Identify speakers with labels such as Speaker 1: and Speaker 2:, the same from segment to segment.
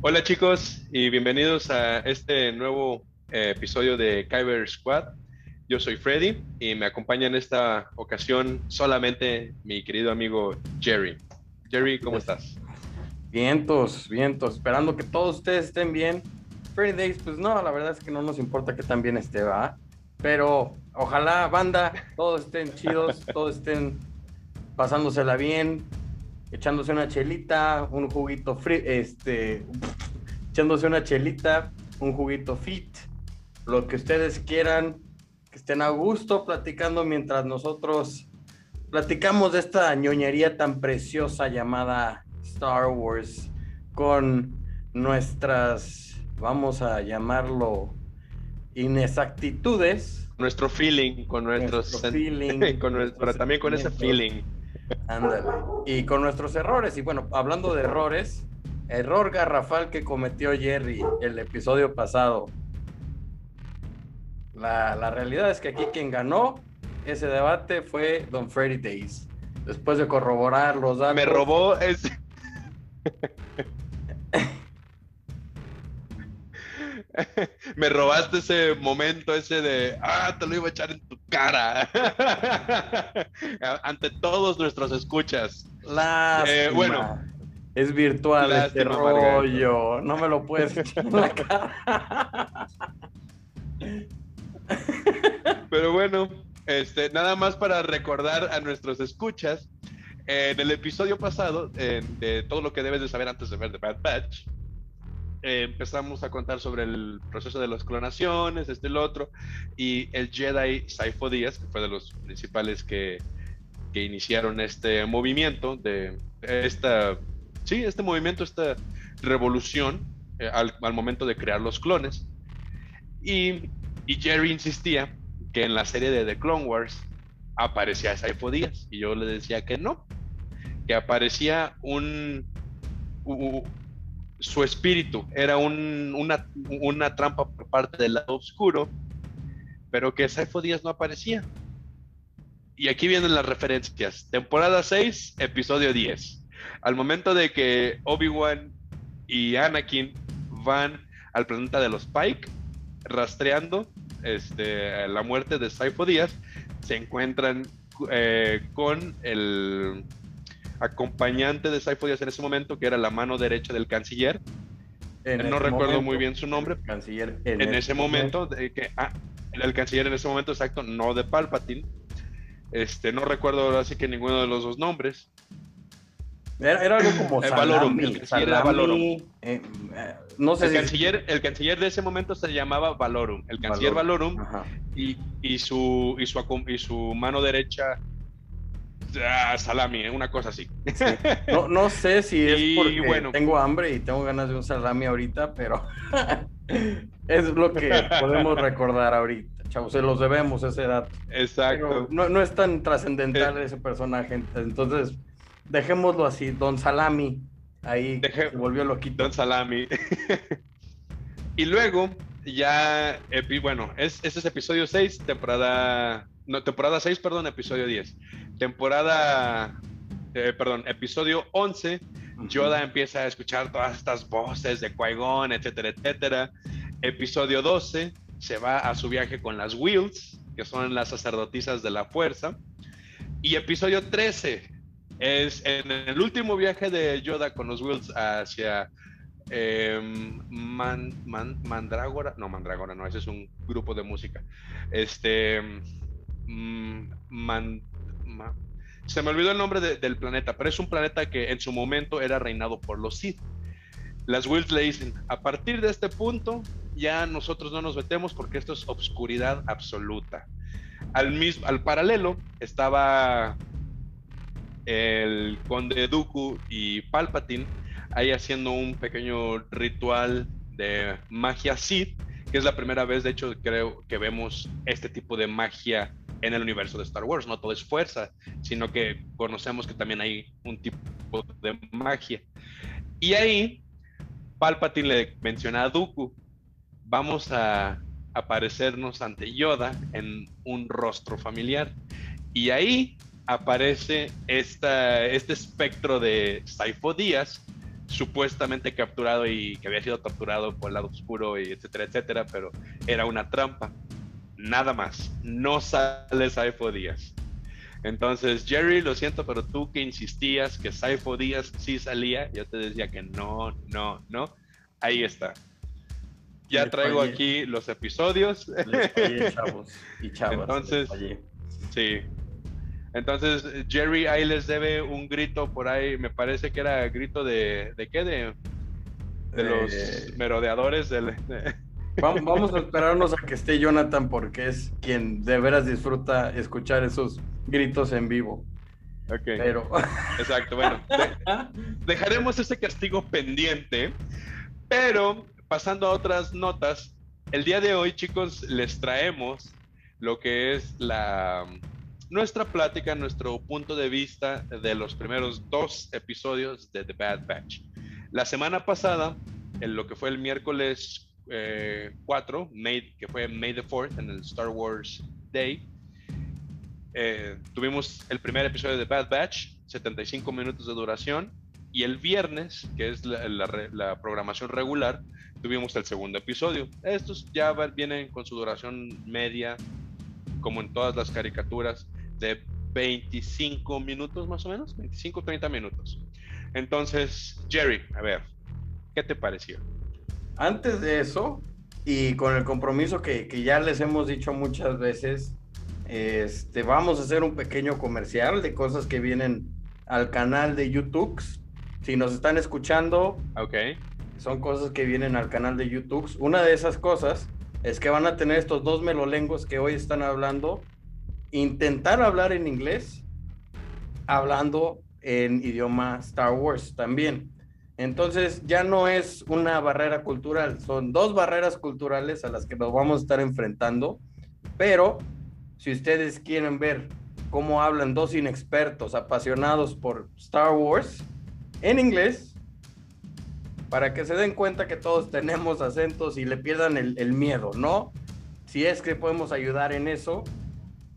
Speaker 1: Hola chicos y bienvenidos a este nuevo eh, episodio de Kyber Squad. Yo soy Freddy y me acompaña en esta ocasión solamente mi querido amigo Jerry. Jerry, ¿cómo estás?
Speaker 2: Vientos, vientos, esperando que todos ustedes estén bien. Freddy Days, pues no, la verdad es que no nos importa que tan bien esté, ¿va? Pero ojalá, banda, todos estén chidos, todos estén pasándosela bien, echándose una chelita, un juguito free, este, echándose una chelita, un juguito fit, lo que ustedes quieran, que estén a gusto platicando mientras nosotros platicamos de esta ñoñería tan preciosa llamada Star Wars con nuestras, vamos a llamarlo, inexactitudes.
Speaker 1: Nuestro feeling, con nuestros
Speaker 2: Nuestro feeling,
Speaker 1: con nuestro- pero también con ese feeling.
Speaker 2: Ándale. Y con nuestros errores. Y bueno, hablando de errores, error garrafal que cometió Jerry el episodio pasado. La, la realidad es que aquí quien ganó ese debate fue Don Freddy Days. Después de corroborar los datos.
Speaker 1: Me robó ese. Me robaste ese momento ese de, ah, te lo iba a echar en tu cara. Ante todos nuestros escuchas.
Speaker 2: Lástima.
Speaker 1: Eh, bueno.
Speaker 2: Es virtual este
Speaker 1: Margarita.
Speaker 2: rollo. No me lo puedes echar en la cara.
Speaker 1: Pero bueno, este, nada más para recordar a nuestros escuchas, en el episodio pasado, eh, de todo lo que debes de saber antes de ver The Bad Batch, eh, empezamos a contar sobre el proceso de las clonaciones, este y el otro, y el Jedi Saifo Díaz, que fue de los principales que, que iniciaron este movimiento, de esta, sí, este movimiento, esta revolución eh, al, al momento de crear los clones. Y, y Jerry insistía que en la serie de The Clone Wars aparecía Saifo Díaz, y yo le decía que no, que aparecía un... su espíritu era un- una, una trampa por parte del lado oscuro, pero que Saifo Díaz no aparecía. Y aquí vienen las referencias. Temporada 6, episodio 10. Al momento de que Obi-Wan y Anakin van al planeta de los Pike, rastreando este, la muerte de Saifo Díaz, se encuentran eh, con el acompañante de Saifo Díaz en ese momento, que era la mano derecha del canciller.
Speaker 2: En
Speaker 1: no recuerdo
Speaker 2: momento,
Speaker 1: muy bien su nombre.
Speaker 2: el Canciller
Speaker 1: En ese momento, de que, ah, el canciller en ese momento exacto, no de Palpatine. Este, no recuerdo ahora sí que ninguno de los dos nombres.
Speaker 2: Era, era algo como
Speaker 1: El
Speaker 2: salami,
Speaker 1: Valorum, el canciller era
Speaker 2: salami,
Speaker 1: Valorum.
Speaker 2: eh, eh, no sé
Speaker 1: El
Speaker 2: si
Speaker 1: canciller, el canciller de ese momento se llamaba Valorum. El canciller Valorum, y, y su, y, su, acom- y su mano derecha, ah, Salami, eh, una cosa así.
Speaker 2: No, no sé si es
Speaker 1: Y
Speaker 2: porque
Speaker 1: bueno.
Speaker 2: tengo hambre y tengo ganas de un salami ahorita, pero es lo que podemos recordar ahorita. Chavos, se los debemos ese dato. Pero
Speaker 1: Exacto.
Speaker 2: no, no es tan trascendental ese personaje. Entonces, dejémoslo así. Don Salami, ahí
Speaker 1: Deje-
Speaker 2: se volvió loquito.
Speaker 1: Don Salami. y luego, ya, bueno, es, ese es episodio 6, temporada, no, temporada 6, perdón, episodio 10. Temporada, eh, perdón, episodio 11, Yoda empieza a escuchar todas estas voces de Qui-Gon, etcétera, etcétera. Episodio 12, se va a su viaje con las Wills, que son las sacerdotisas de la fuerza. Y episodio 13 es en el último viaje de Yoda con los Wills hacia eh, Man- Man- Mandrágora. No, Mandrágora, no, ese es un grupo de música. Este. mm, Man- Ma- se me olvidó el nombre de- del planeta, pero es un planeta que en su momento era reinado por los Sith. Las Wills le dicen, a partir de este punto ya nosotros no nos metemos porque esto es obscuridad absoluta. Al, mismo, al paralelo estaba el conde Dooku y Palpatine ahí haciendo un pequeño ritual de magia Sith, que es la primera vez, de hecho, creo que vemos este tipo de magia en el universo de Star Wars. No todo es fuerza, sino que conocemos que también hay un tipo de magia. Y ahí Palpatine le menciona a Dooku, vamos a aparecernos ante Yoda en un rostro familiar. Y ahí aparece este espectro de Saifo Díaz supuestamente capturado y que había sido torturado por el lado oscuro etcétera, etcétera, pero era una trampa. Nada más. No sale Saifo Díaz. Entonces, Jerry, lo siento, pero tú que insistías que Saifo Díaz sí salía, yo te decía que no, no, no. Ahí está. Ya traigo aquí los episodios. chavos y chavas. Entonces, sí. Entonces, Jerry ahí les debe un grito por ahí, me parece que era grito de, ¿de qué? De, de los eh, merodeadores del...
Speaker 2: Vamos, a esperarnos a que esté Jonathan porque es quien de veras disfruta escuchar esos gritos en vivo.
Speaker 1: Ok. Pero... Exacto, bueno. dejaremos ese castigo pendiente, pero pasando a otras notas, el día de hoy, chicos, les traemos lo que es la nuestra plática, nuestro punto de vista de los primeros dos episodios de The Bad Batch. La semana pasada, en lo que fue el miércoles 4, eh, que fue May the 4th, en el Star Wars Day, eh, tuvimos el primer episodio de Bad Batch, 75 minutos de duración, y el viernes, que es la, programación regular, tuvimos el segundo episodio. Estos ya vienen con su duración media, como en todas las caricaturas de 25 minutos más o menos, 25, 30 minutos. Entonces, Jerry, a ver, ¿qué te pareció?
Speaker 2: Antes de eso, y con el compromiso que, que ya les hemos dicho muchas veces, este, vamos a hacer un pequeño comercial de cosas que vienen al canal de YouTube. Si nos están escuchando,
Speaker 1: okay.
Speaker 2: son cosas que vienen al canal de YouTube. Una de esas cosas es que van a tener estos dos melolengos que hoy están hablando intentar hablar en inglés hablando en idioma Star Wars también. Entonces ya no es una barrera cultural, son dos barreras culturales a las que nos vamos a estar enfrentando, pero si ustedes quieren ver cómo hablan dos inexpertos apasionados por Star Wars en inglés, para que se den cuenta que todos tenemos acentos y le pierdan el, el miedo, ¿no? Si es que podemos ayudar en eso,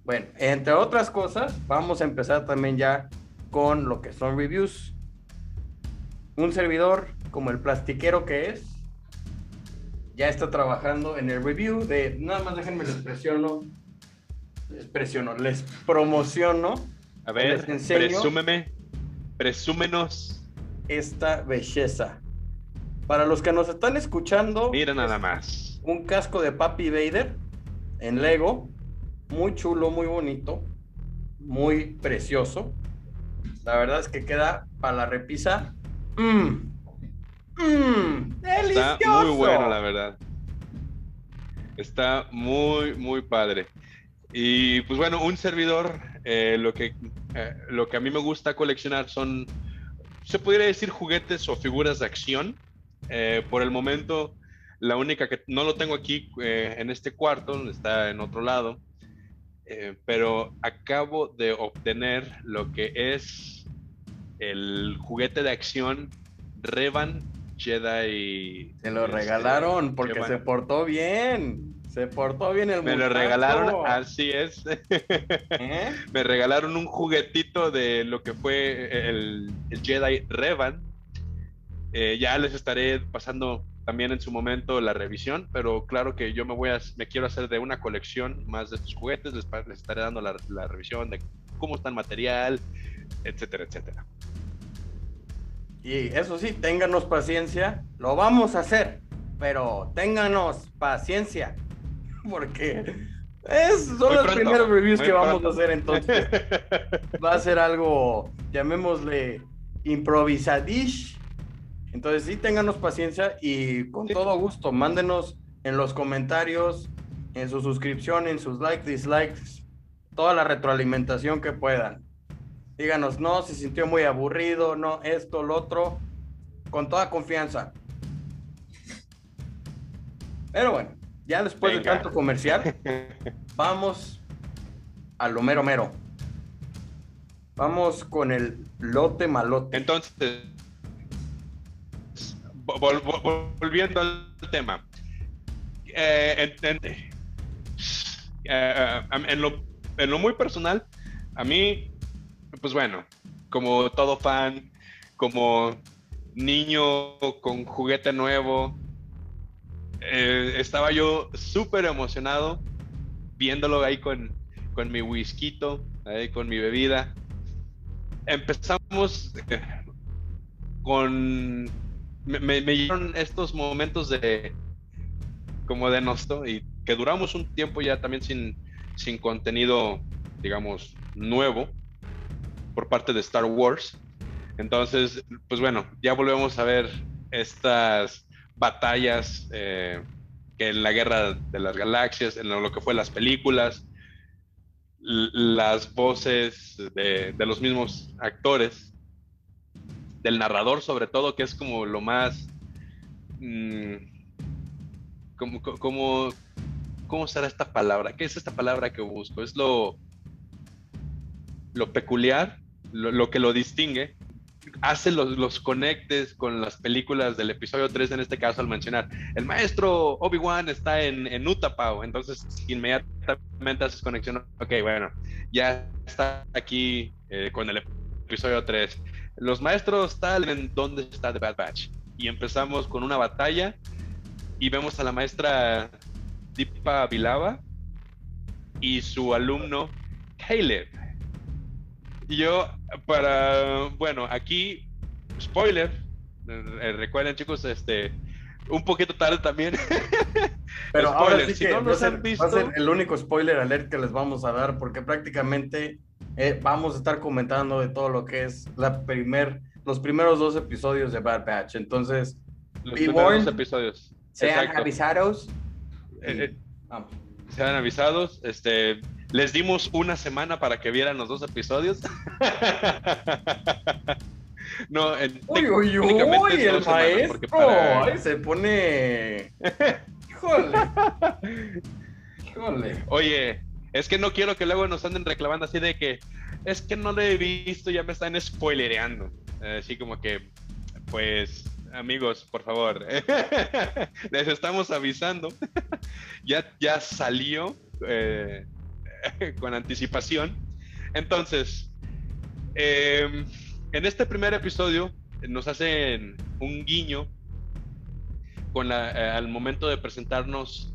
Speaker 2: bueno, entre otras cosas, vamos a empezar también ya con lo que son reviews. Un servidor como el plastiquero que es, ya está trabajando en el review de, nada más déjenme les presiono, les presiono, les promociono.
Speaker 1: A ver, presúmeme, presúmenos.
Speaker 2: Esta belleza. Para los que nos están escuchando,
Speaker 1: mira nada más.
Speaker 2: Un casco de Papi Vader en Lego muy chulo, muy bonito, muy precioso. La verdad es que queda para la repisa. Mmm. Mmm. Delicioso.
Speaker 1: Está muy bueno, la verdad. Está muy, muy padre. Y pues bueno, un servidor, eh, lo, que, eh, lo que a mí me gusta coleccionar son, se podría decir juguetes o figuras de acción. Eh, por el momento, la única que no lo tengo aquí en este cuarto, está en otro lado, pero acabo de obtener lo que es el juguete de acción Revan Jedi.
Speaker 2: Se lo este, regalaron porque se portó bien. Se portó bien el
Speaker 1: Me lo regalaron, así es. ¿Eh? Me regalaron un juguetito de lo que fue el, Jedi Revan. Eh, ya les estaré pasando también en su momento la revisión, pero claro que yo me voy a, me quiero hacer de una colección más de estos juguetes, les, estaré dando la, revisión de cómo está el material, etcétera, etcétera.
Speaker 2: Y eso sí, ténganos paciencia, lo vamos a hacer, pero ténganos paciencia, porque es, son los primeros reviews que vamos a hacer entonces. Va a ser algo, llamémosle improvisadish, entonces sí, ténganos paciencia y con todo gusto, mándenos en los comentarios, en su suscripción, en sus likes, dislikes, toda la retroalimentación que puedan. Díganos, no, se sintió muy aburrido, no, esto, lo otro, con toda confianza. Pero bueno, ya después de tanto comercial, vamos a lo mero mero. Vamos con el lote malote.
Speaker 1: Entonces, volviendo al tema. Eh, eh, en, lo, muy personal, a mí, pues bueno, como todo fan, como niño con juguete nuevo. Eh, estaba yo súper emocionado viéndolo ahí con, con mi whisky, ahí con mi bebida. Empezamos eh, con... Me, me, dieron estos momentos de... como de nosto y que duramos un tiempo ya también sin, sin contenido, digamos, nuevo por parte de Star Wars. Entonces, pues bueno, ya volvemos a ver estas batallas eh, que en la guerra de las galaxias, en lo que fue las películas, las voces de, los mismos actores, del narrador sobre todo, que es como lo más... Mm, como, ¿Cómo será esta palabra? ¿Qué es esta palabra que busco? Es lo, lo peculiar, lo, que lo distingue, hace los, los, conectes con las películas del episodio 3 en este caso al mencionar, el maestro Obi-Wan está en, en Utapau, entonces inmediatamente haces conexión, ok, bueno, ya está aquí eh, con el episodio 3. Los maestros tal en dónde está The Bad Batch. Y empezamos con una batalla y vemos a la maestra Dipa Vilava y su alumno Caleb y yo, para, bueno, aquí, spoiler, eh, recuerden chicos, este, un poquito tarde también.
Speaker 2: Pero ahora sí que va, a ser, el único spoiler alert que les vamos a dar, porque prácticamente eh, vamos a estar comentando de todo lo que es la primer, los primeros dos episodios de Bad Batch. Entonces,
Speaker 1: los primeros dos episodios.
Speaker 2: Sean avisados.
Speaker 1: Eh, sean avisados. Este, les dimos una semana para que vieran los dos episodios. no, en,
Speaker 2: uy, uy, uy, el maestro. Para... se pone. Híjole.
Speaker 1: Híjole. Oye, es que no quiero que luego nos anden reclamando así de que es que no lo he visto, ya me están spoilereando. Así como que, pues, amigos, por favor, les estamos avisando. ya, ya salió. Eh, con anticipación. Entonces, em, en este primer episodio nos hacen un guiño con eh, al momento de presentarnos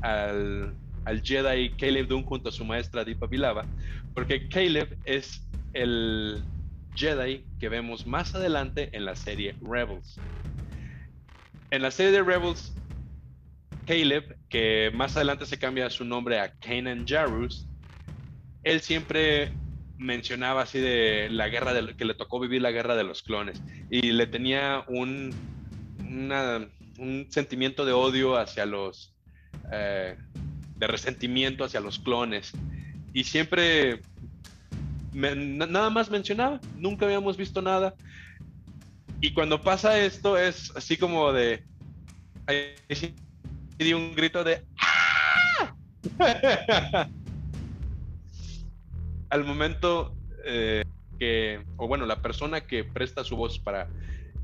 Speaker 1: al, Jedi Caleb Dune junto a su maestra Deepa Vilava, porque Caleb es el Jedi que vemos más adelante en la serie Rebels. En la serie de Rebels Caleb, que más adelante se cambia su nombre a Kanan Jarus, él siempre mencionaba así de la guerra de, que le tocó vivir la guerra de los clones y le tenía un, un sentimiento de odio hacia los eh, de resentimiento hacia los clones y siempre nada más mencionaba nunca habíamos visto nada. Y cuando pasa esto es así como de y di un grito de ¡Ah! Al momento eh, que, o bueno, la persona que presta su voz para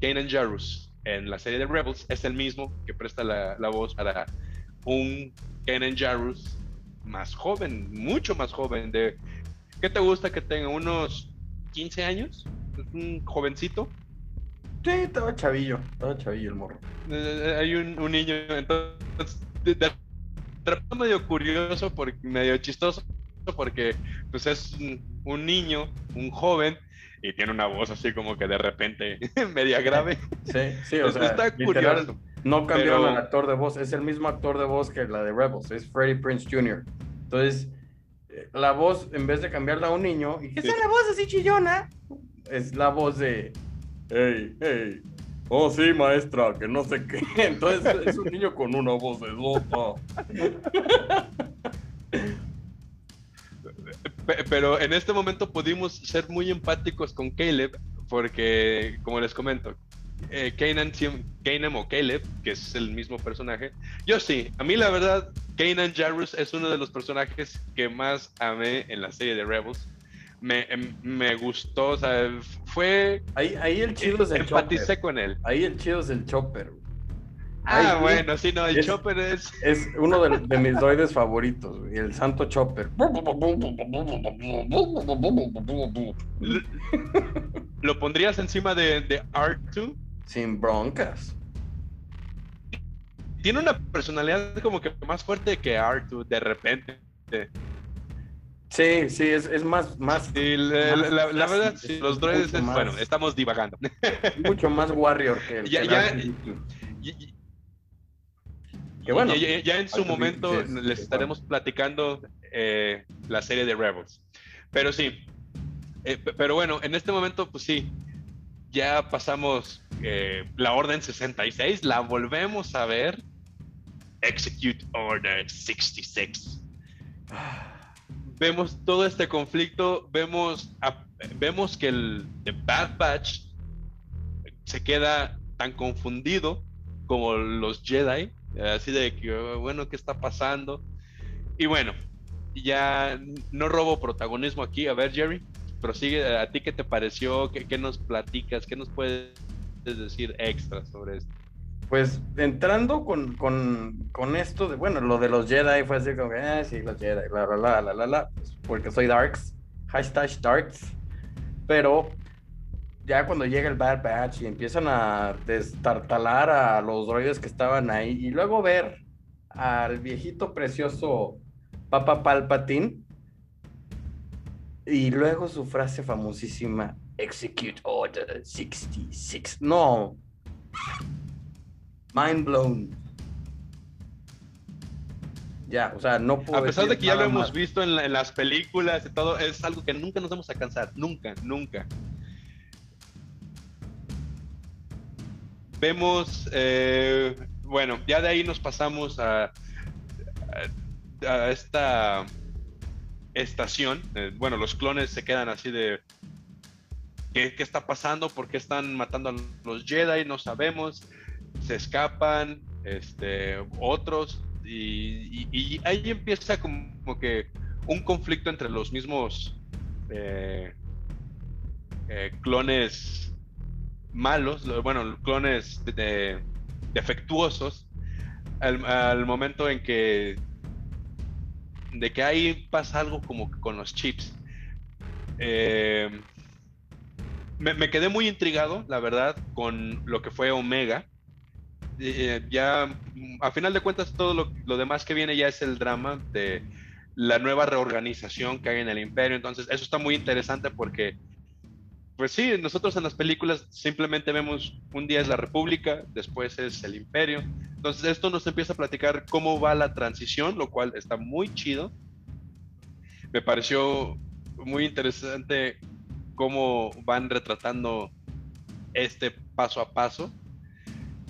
Speaker 1: Kanan Jarus en la serie de Rebels es el mismo que presta la, voz para un Kanan Jarus más joven, mucho más joven. De, ¿Qué te gusta que tenga? ¿Unos 15 años? ¿Un jovencito?
Speaker 2: Sí, estaba chavillo, estaba chavillo el morro.
Speaker 1: Eh, hay un, niño, entonces, de, de, medio curioso, porque, medio chistoso, porque pues es un, niño, un joven, y tiene una voz así como que de repente media grave.
Speaker 2: Sí, sí, o sea, está curioso. No cambiaron el actor de voz, es el mismo actor de voz que la de Rebels, es Freddie Prince Jr. Entonces, eh, la voz, en vez de cambiarla a un niño, y que sea la voz así chillona, es la voz de hey, hey, oh sí, maestra, que no sé qué. Entonces es un niño con una voz de sopa.
Speaker 1: Pero en este momento pudimos ser muy empáticos con Caleb, porque, como les comento, eh, Kanan o Caleb, que es el mismo personaje, yo sí, a mí la verdad, Kanan Jarrus es uno de los personajes que más amé en la serie de Rebels me, em, me gustó, o sea, fue...
Speaker 2: Ahí, ahí el chido es el
Speaker 1: Empaticé con él.
Speaker 2: Ahí el chido es el Chopper.
Speaker 1: Ah, bueno, sí, no, el Chopper es...
Speaker 2: Es uno de, de mis droides favoritos, el santo Chopper.
Speaker 1: ¿Lo pondrías encima de, de R2?
Speaker 2: sin broncas.
Speaker 1: Tiene una personalidad como que más fuerte que Artu de repente.
Speaker 2: Sí, sí, es, más, más.
Speaker 1: la, verdad, los droides, bueno, estamos divagando.
Speaker 2: Mucho más warrior que el.
Speaker 1: Ya, ya, bueno, ya, en su momento les estaremos platicando eh, la serie de Rebels. Pero sí, eh, pero bueno, en este momento, pues sí, ya pasamos eh, la Orden 66, la volvemos a ver. Execute Order 66. Vemos todo este conflicto, vemos, vemos que el Bad Batch se queda tan confundido como los Jedi, así de que, bueno, ¿qué está pasando? Y bueno, ya no robo protagonismo aquí. A ver, Jerry, prosigue. ¿A ti qué te pareció? ¿Qué, qué nos platicas? ¿Qué nos puedes decir extra sobre esto?
Speaker 2: Pues entrando con, con, con, esto de, bueno, lo de los Jedi fue así como que, ah, sí, los Jedi, la, la, la, la, la, la, pues porque soy Darks, hashtag Darks, pero ya cuando llega el Bad Batch y empiezan a destartalar a los droides que estaban ahí y luego ver al viejito precioso Papa Palpatine. Y luego su frase famosísima, Execute Order 66. No. Mind blown. Ya, o sea, no
Speaker 1: puedo. A pesar de que ya lo hemos visto en, las películas y todo, es algo que nunca nos vamos a cansar. Nunca, nunca. Vemos, eh, bueno, ya de ahí nos pasamos a a esta estación, eh, bueno, los clones se quedan así de ¿qué, está pasando? ¿Por qué están matando a los Jedi? No sabemos. Se escapan, este, otros, y, ahí empieza como, que un conflicto entre los mismos eh, eh, clones malos, bueno, clones defectuosos, al momento en que de que ahí pasa algo como con los chips. Eh, me, quedé muy intrigado, la verdad, con lo que fue Omega. Eh, ya, a final de cuentas, todo lo, lo, demás que viene ya es el drama de la nueva reorganización que hay en el imperio. Entonces, eso está muy interesante porque pues sí, nosotros en las películas simplemente vemos un día es la República, después es el Imperio. Entonces esto nos empieza a platicar cómo va la transición, lo cual está muy chido. Me pareció muy interesante cómo van retratando este paso a paso.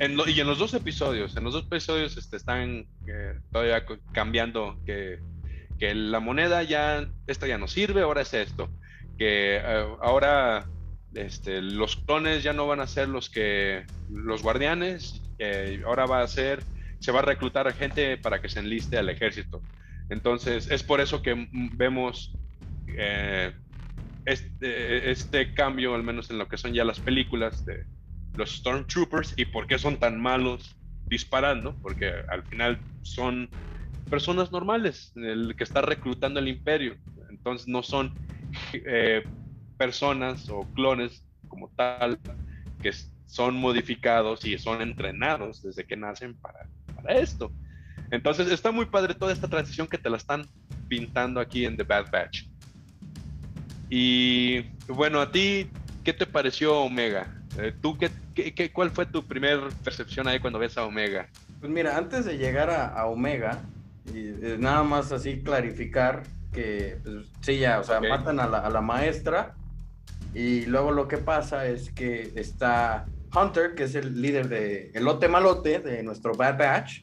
Speaker 1: Y en los dos episodios, en los dos episodios este, están eh, todavía cambiando que, que, la moneda ya, esta ya no sirve, ahora es esto. Que eh, ahora este, los clones ya no van a ser los que los guardianes, ahora va a ser, se va a reclutar gente para que se enliste al ejército. Entonces, es por eso que vemos eh, este, este, cambio, al menos en lo que son ya las películas de los Stormtroopers y por qué son tan malos disparando, porque al final son personas normales, el que está reclutando el imperio. Entonces, no son eh, personas o clones como tal que son modificados y son entrenados desde que nacen para, esto. Entonces está muy padre toda esta transición que te la están pintando aquí en The Bad Batch. Y bueno, a ti, ¿qué te pareció Omega? Eh, ¿Tú qué, qué, cuál fue tu primera percepción ahí cuando ves a Omega?
Speaker 2: Pues mira, antes de llegar a, Omega, y eh, nada más así clarificar que, pues, sí, ya, o sea, matan a la, a la maestra y luego lo que pasa es que está Hunter, que es el líder de Elote Malote, de nuestro Bad Batch,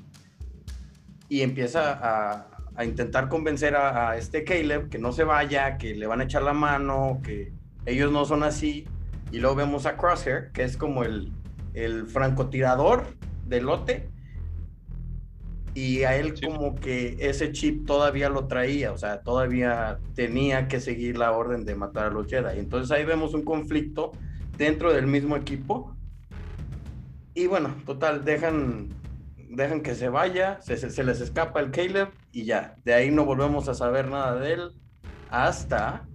Speaker 2: y empieza a, a intentar convencer a, este Caleb que no se vaya, que le van a echar la mano, que ellos no son así. Y luego vemos a Crosshair, que es como el, el francotirador de Elote, y a él como que ese chip todavía lo traía, o sea, todavía tenía que seguir la orden de matar a los Jedi. Entonces ahí vemos un conflicto dentro del mismo equipo. Y bueno, total, dejan, dejan que se vaya, se, se, les escapa el Caleb y ya, de ahí no volvemos a saber nada de él hasta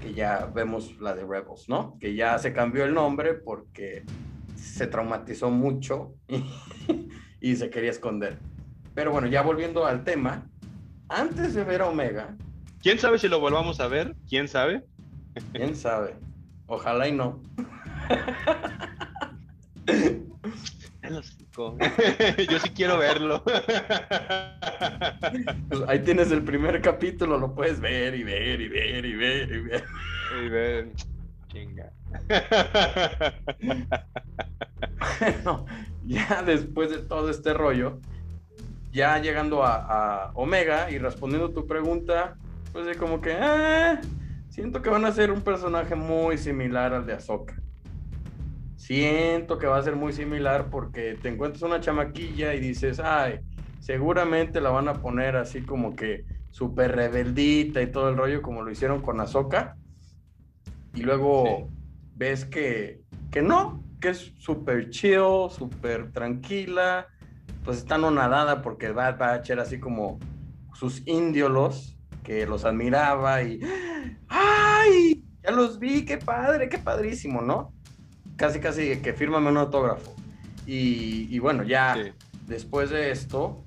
Speaker 2: que ya vemos la de Rebels, ¿no? Que ya se cambió el nombre porque se traumatizó mucho y, se quería esconder. Pero bueno, ya volviendo al tema, antes de ver a Omega.
Speaker 1: ¿Quién sabe si lo volvamos a ver? ¿Quién sabe?
Speaker 2: ¿Quién sabe? Ojalá y no.
Speaker 1: Yo sí quiero verlo.
Speaker 2: Pues ahí tienes el primer capítulo, lo puedes ver y ver y ver y ver y ver. Y ver. Chinga. Bueno, ya después de todo este rollo, ya llegando a, Omega y respondiendo tu pregunta, pues de como que, ah, siento que van a ser un personaje muy similar al de Ahsoka. Siento que va a ser muy similar porque te encuentras una chamaquilla y dices, ay, seguramente la van a poner así como que súper rebeldita y todo el rollo como lo hicieron con Ahsoka. Y luego ves que, que no, que es súper chill, súper tranquila, pues está no nadada porque Bad Batch era así como sus índolos que los admiraba y ¡ay! Ya los vi, qué padre, qué padrísimo, ¿no? Casi, casi que fírmame un autógrafo. Y, bueno, ya después de esto,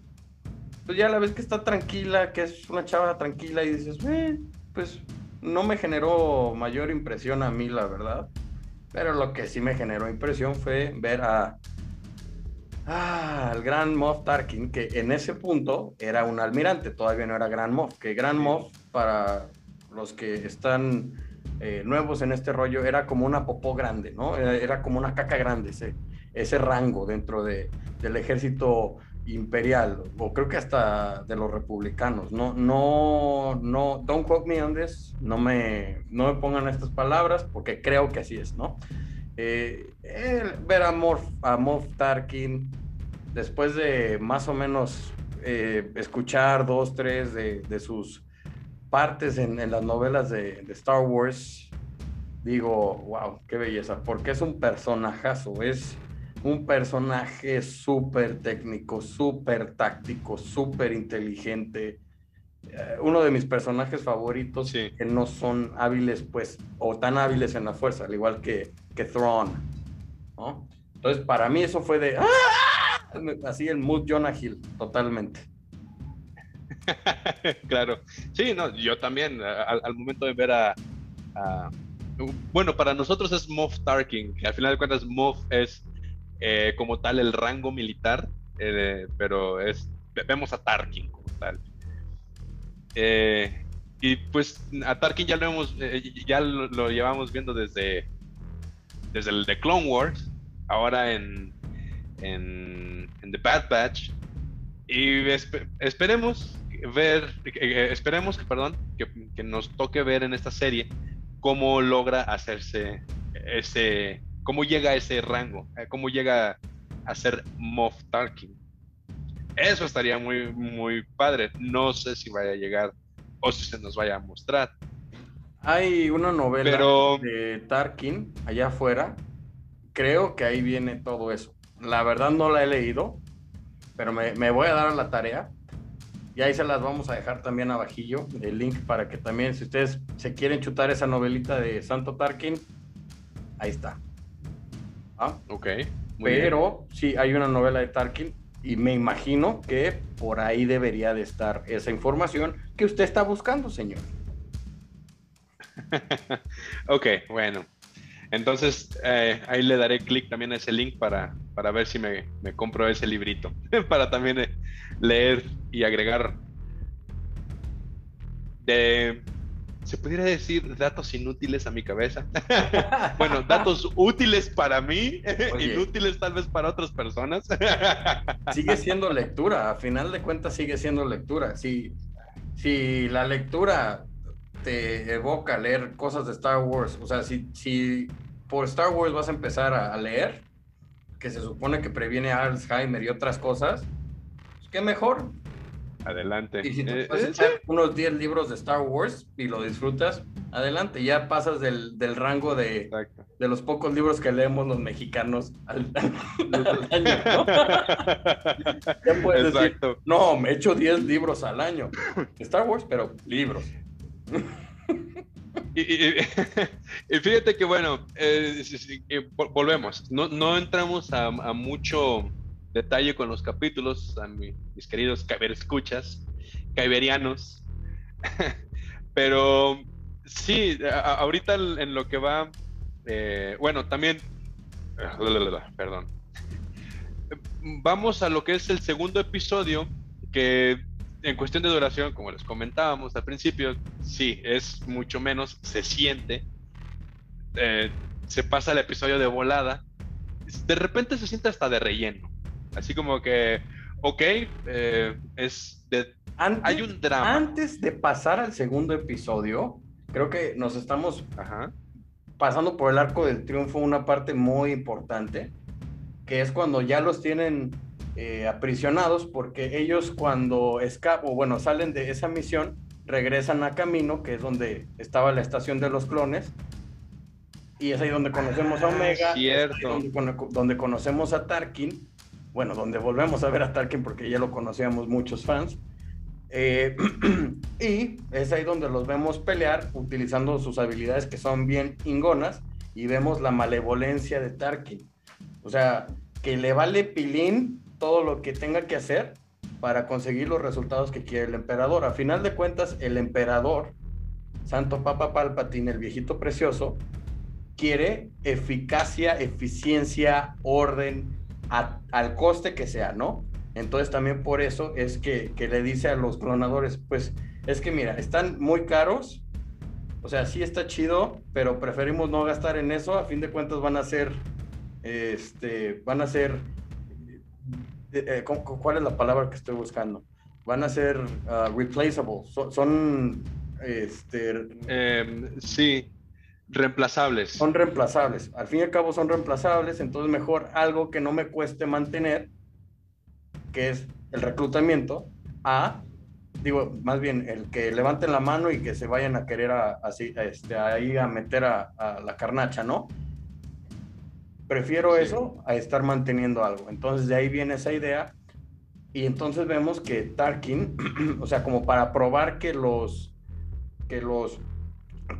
Speaker 2: pues ya la ves que está tranquila, que es una chava tranquila y dices, eh, pues no me generó mayor impresión a mí, la verdad. Pero lo que sí me generó impresión fue ver a ah, al gran Moff Tarkin, que en ese punto era un almirante, todavía no era Gran Moff, que Gran Moff, para los que están eh, nuevos en este rollo, era como una popó grande, ¿no? Era, como una caca grande ese, ese rango dentro de, del ejército imperial, o creo que hasta de los republicanos. No, no, no, don't quote me on this, no me, no me pongan estas palabras, porque creo que así es, ¿no? Eh, ver a Morph, a Moff Tarkin, después de más o menos eh, escuchar dos, tres de, de sus partes en, en las novelas de, de, Star Wars, digo, wow, qué belleza, porque es un personajazo, es un personaje súper técnico, súper táctico, súper inteligente. Eh, uno de mis personajes favoritos que no son hábiles, pues, o tan hábiles en la fuerza, al igual que, que Thrawn. ¿no? Entonces, para mí eso fue de. ¡Ah! Así el mood Jonah Hill, totalmente.
Speaker 1: claro. Sí, no, yo también, al, momento de ver a, Bueno, para nosotros es Moff Tarkin, al final de cuentas Moff es eh, como tal el rango militar, eh, pero es vemos a Tarkin como tal. Eh, y pues a Tarkin ya lo hemos, ya lo, llevamos viendo desde, desde el de Clone Wars, ahora en, en, The Bad Batch. Y esperemos ver, esperemos que, perdón, que, que, nos toque ver en esta serie cómo logra hacerse ese, cómo llega a ese rango, eh, cómo llega a ser Moff Tarkin. Eso estaría muy, muy padre. No sé si vaya a llegar o si se nos vaya a mostrar.
Speaker 2: Hay una novela de Tarkin allá afuera. Creo que ahí viene todo eso. La verdad no la he leído, pero me, me voy a dar a la tarea. Y ahí se las vamos a dejar también abajillo, el link para que también, si ustedes se quieren chutar esa novelita de Santo Tarkin, ahí está.
Speaker 1: Ah, ok.
Speaker 2: Pero sí, hay una novela de Tarkin y me imagino que por ahí debería de estar esa información que usted está buscando, señor.
Speaker 1: ok, bueno. Entonces, eh, ahí le daré clic también a ese link para, para ver si me, me compro ese librito, para también eh, leer y agregar de se pudiera decir datos inútiles a mi cabeza. bueno, datos útiles para mí, inútiles tal vez para otras personas.
Speaker 2: sigue siendo lectura, a final de cuentas sigue siendo lectura. Si, si la lectura te evoca leer cosas de Star Wars, o sea, si, si por Star Wars vas a empezar a, leer, que se supone que previene Alzheimer y otras cosas, pues qué mejor,
Speaker 1: Adelante.
Speaker 2: Y si te eh, puedes echar unos 10 libros de Star Wars y lo disfrutas, adelante. Ya pasas del, del rango de, de, los pocos libros que leemos los mexicanos al, año, ¿no? ya puedes decir, no, me echo 10 libros al año. Star Wars, pero libros.
Speaker 1: Y, fíjate que, bueno, eh, volvemos. No, no entramos a, mucho detalle con los capítulos, a mis queridos escuchas, caiberianos. Pero sí, ahorita en lo que va, eh, bueno, también, perdón. Vamos a lo que es el segundo episodio, que en cuestión de duración, como les comentábamos al principio, sí, es mucho menos, se siente. Eh, se pasa el episodio de volada. De repente se siente hasta de relleno. Así como que, ok, eh, es de, hay un drama.
Speaker 2: Antes de pasar al segundo episodio, creo que nos estamos pasando por el arco del triunfo una parte muy importante, que es cuando ya los tienen eh, aprisionados porque ellos cuando escapan, o bueno, salen de esa misión, regresan a Camino, que es donde estaba la estación de los clones, y es ahí donde conocemos a ah, Omega, donde, conocemos a Tarkin, bueno, donde volvemos a ver a Tarkin porque ya lo conocíamos muchos fans, eh, y es ahí donde los vemos pelear utilizando sus habilidades que son bien ingonas y vemos la malevolencia de Tarkin. O sea, que le vale pilín todo lo que tenga que hacer para conseguir los resultados que quiere el emperador. A final de cuentas, el emperador, Santo Papa Palpatine, el viejito precioso, quiere eficacia, eficiencia, orden, al coste que sea, ¿no? Entonces también por eso es que, que, le dice a los clonadores, pues es que mira, están muy caros, o sea, sí está chido, pero preferimos no gastar en eso, a fin de cuentas van a ser, este, van a ser eh, ¿cuál es la palabra que estoy buscando? Van a ser uh, replaceable, son, este...
Speaker 1: Em, sí, reemplazables.
Speaker 2: Son reemplazables, al fin y al cabo son reemplazables, entonces mejor algo que no me cueste mantener, que es el reclutamiento, a, digo, más bien el que levanten la mano y que se vayan a querer así, este, ahí a meter a, a la carnacha, ¿no? Prefiero eso a estar manteniendo algo. Entonces de ahí viene esa idea. Y entonces vemos que Tarkin, o sea, como para probar que los, que los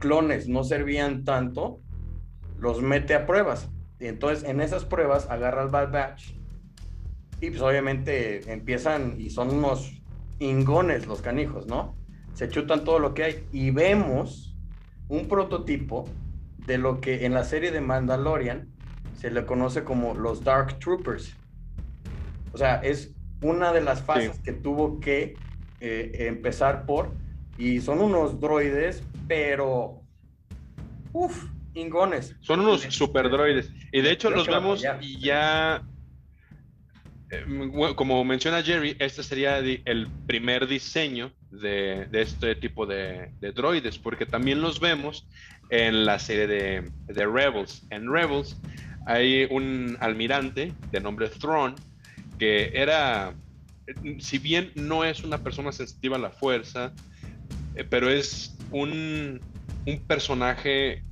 Speaker 2: clones no servían tanto, los mete a pruebas. Y entonces en esas pruebas agarra al Bad Batch. Y pues obviamente empiezan y son unos ingones los canijos, ¿no? Se chutan todo lo que hay. Y vemos un prototipo de lo que en la serie de Mandalorian se le conoce como los Dark Troopers. O sea, es una de las fases que tuvo que eh, empezar por, y son unos droides, pero, uff, ingones.
Speaker 1: Son unos super droides. Y de hecho los vemos y ya, eh, como menciona Jerry, este sería el primer diseño de, este tipo de, droides, porque también los vemos en la serie de, de Rebels. En Rebels hay un almirante de nombre Thrawn que era, si bien no es una persona sensitiva a la fuerza, eh, pero es un, un personaje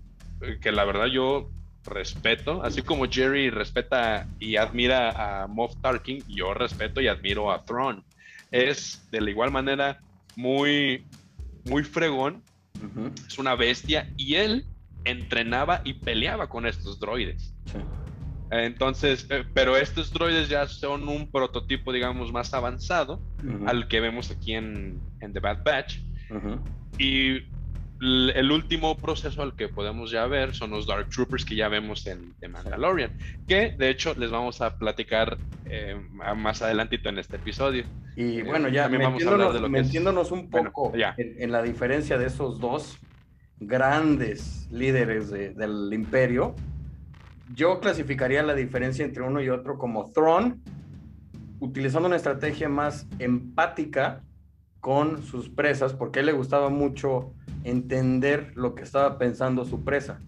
Speaker 1: eh, que la verdad yo respeto, así como Jerry respeta y admira a Moff Tarkin, yo respeto y admiro a Thrawn. Es de la igual manera muy, muy fregón, es una bestia y él entrenaba y peleaba con estos droides. Entonces, eh, pero estos droides ya son un prototipo, digamos, más avanzado al que vemos aquí en, The Bad Batch. Y el último proceso al que podemos ya ver son los Dark Troopers que ya vemos en The Mandalorian, que de hecho les vamos a platicar eh, más adelantito en este episodio.
Speaker 2: Y bueno, ya metiéndonos, un poco en, la diferencia de esos dos grandes líderes del imperio, yo clasificaría la diferencia entre uno y otro como Thrawn, utilizando una estrategia más empática con sus presas, porque a él le gustaba mucho entender lo que estaba pensando su presa.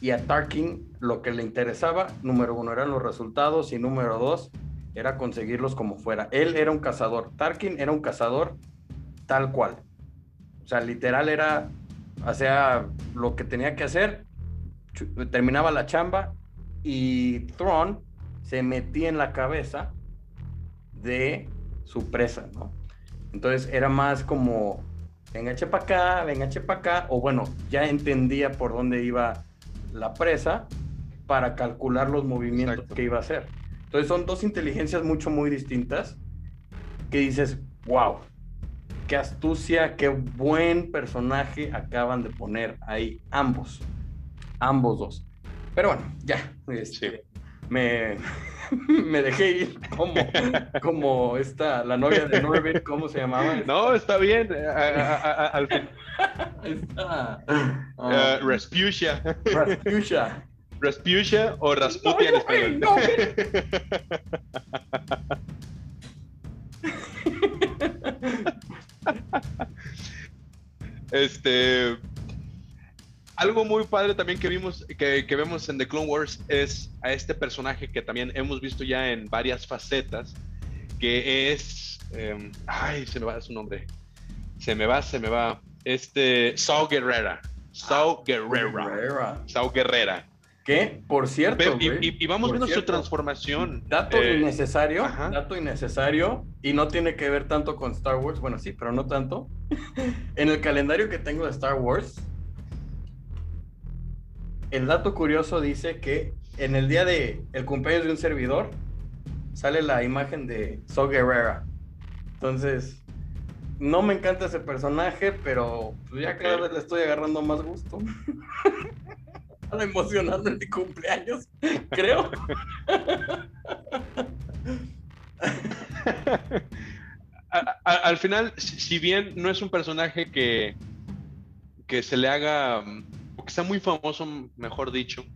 Speaker 2: Y a Tarkin lo que le interesaba, número uno, eran los resultados y número dos, era conseguirlos como fuera. Él era un cazador, Tarkin era un cazador tal cual. O sea, literal era, hacía lo que tenía que hacer terminaba la chamba y Thrawn se metía en la cabeza de su presa, ¿no? Entonces era más como venga, eche para acá, venga, eche para acá, o bueno, ya entendía por dónde iba la presa para calcular los movimientos que iba a hacer. Entonces son dos inteligencias mucho, muy distintas que dices, wow, qué astucia, qué buen personaje acaban de poner ahí ambos, ambos dos. Pero bueno, ya, este, me, me dejé ir como, como esta, la novia de Norbert, ¿cómo se llamaba?
Speaker 1: No, está bien. al fin. Está. Uh, Rasputia.
Speaker 2: Rasputia.
Speaker 1: Rasputia o Rasputia en español. No, este algo muy padre también que vimos, que, vemos en The Clone Wars es a este personaje que también hemos visto ya en varias facetas, que es, em, ay, se me va su nombre, se me va, se me va, este, Saul Guerrera, Saul ah, Guerrera, Saul Guerrera.
Speaker 2: Que, por cierto,
Speaker 1: y, vamos viendo su transformación.
Speaker 2: Dato eh, innecesario, dato innecesario, y no tiene que ver tanto con Star Wars, bueno, sí, pero no tanto. en el calendario que tengo de Star Wars, el dato curioso dice que en el día de el cumpleaños de un servidor sale la imagen de So Guerrera. Entonces, no me encanta ese personaje, pero pues, ya cada vez le estoy agarrando más gusto. Estaba emocionando en mi cumpleaños, creo.
Speaker 1: al final, si bien no es un personaje que, que se le haga que está muy famoso, mejor dicho.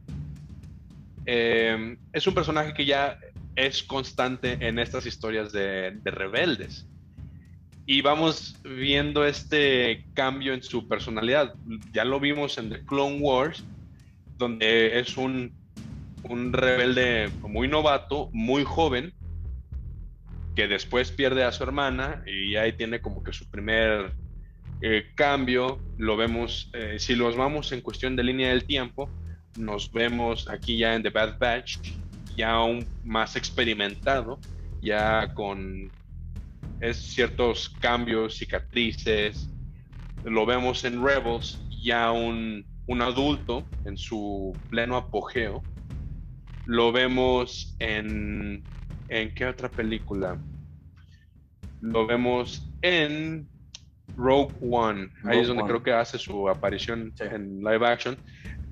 Speaker 1: Eh, es un personaje que ya es constante en estas historias de, rebeldes. Y vamos viendo este cambio en su personalidad. Ya lo vimos en The Clone Wars, donde es un, un rebelde muy novato, muy joven, que después pierde a su hermana y ahí tiene como que su primer eh, cambio lo vemos, eh, si los vamos en cuestión de línea del tiempo, nos vemos aquí ya en The Bad Batch, ya aún más experimentado, ya con es, ciertos cambios, cicatrices, lo vemos en Rebels, ya un, un adulto en su pleno apogeo, lo vemos en, ¿en qué otra película? Lo vemos en Rogue One. Ahí es donde creo que hace su aparición en live action.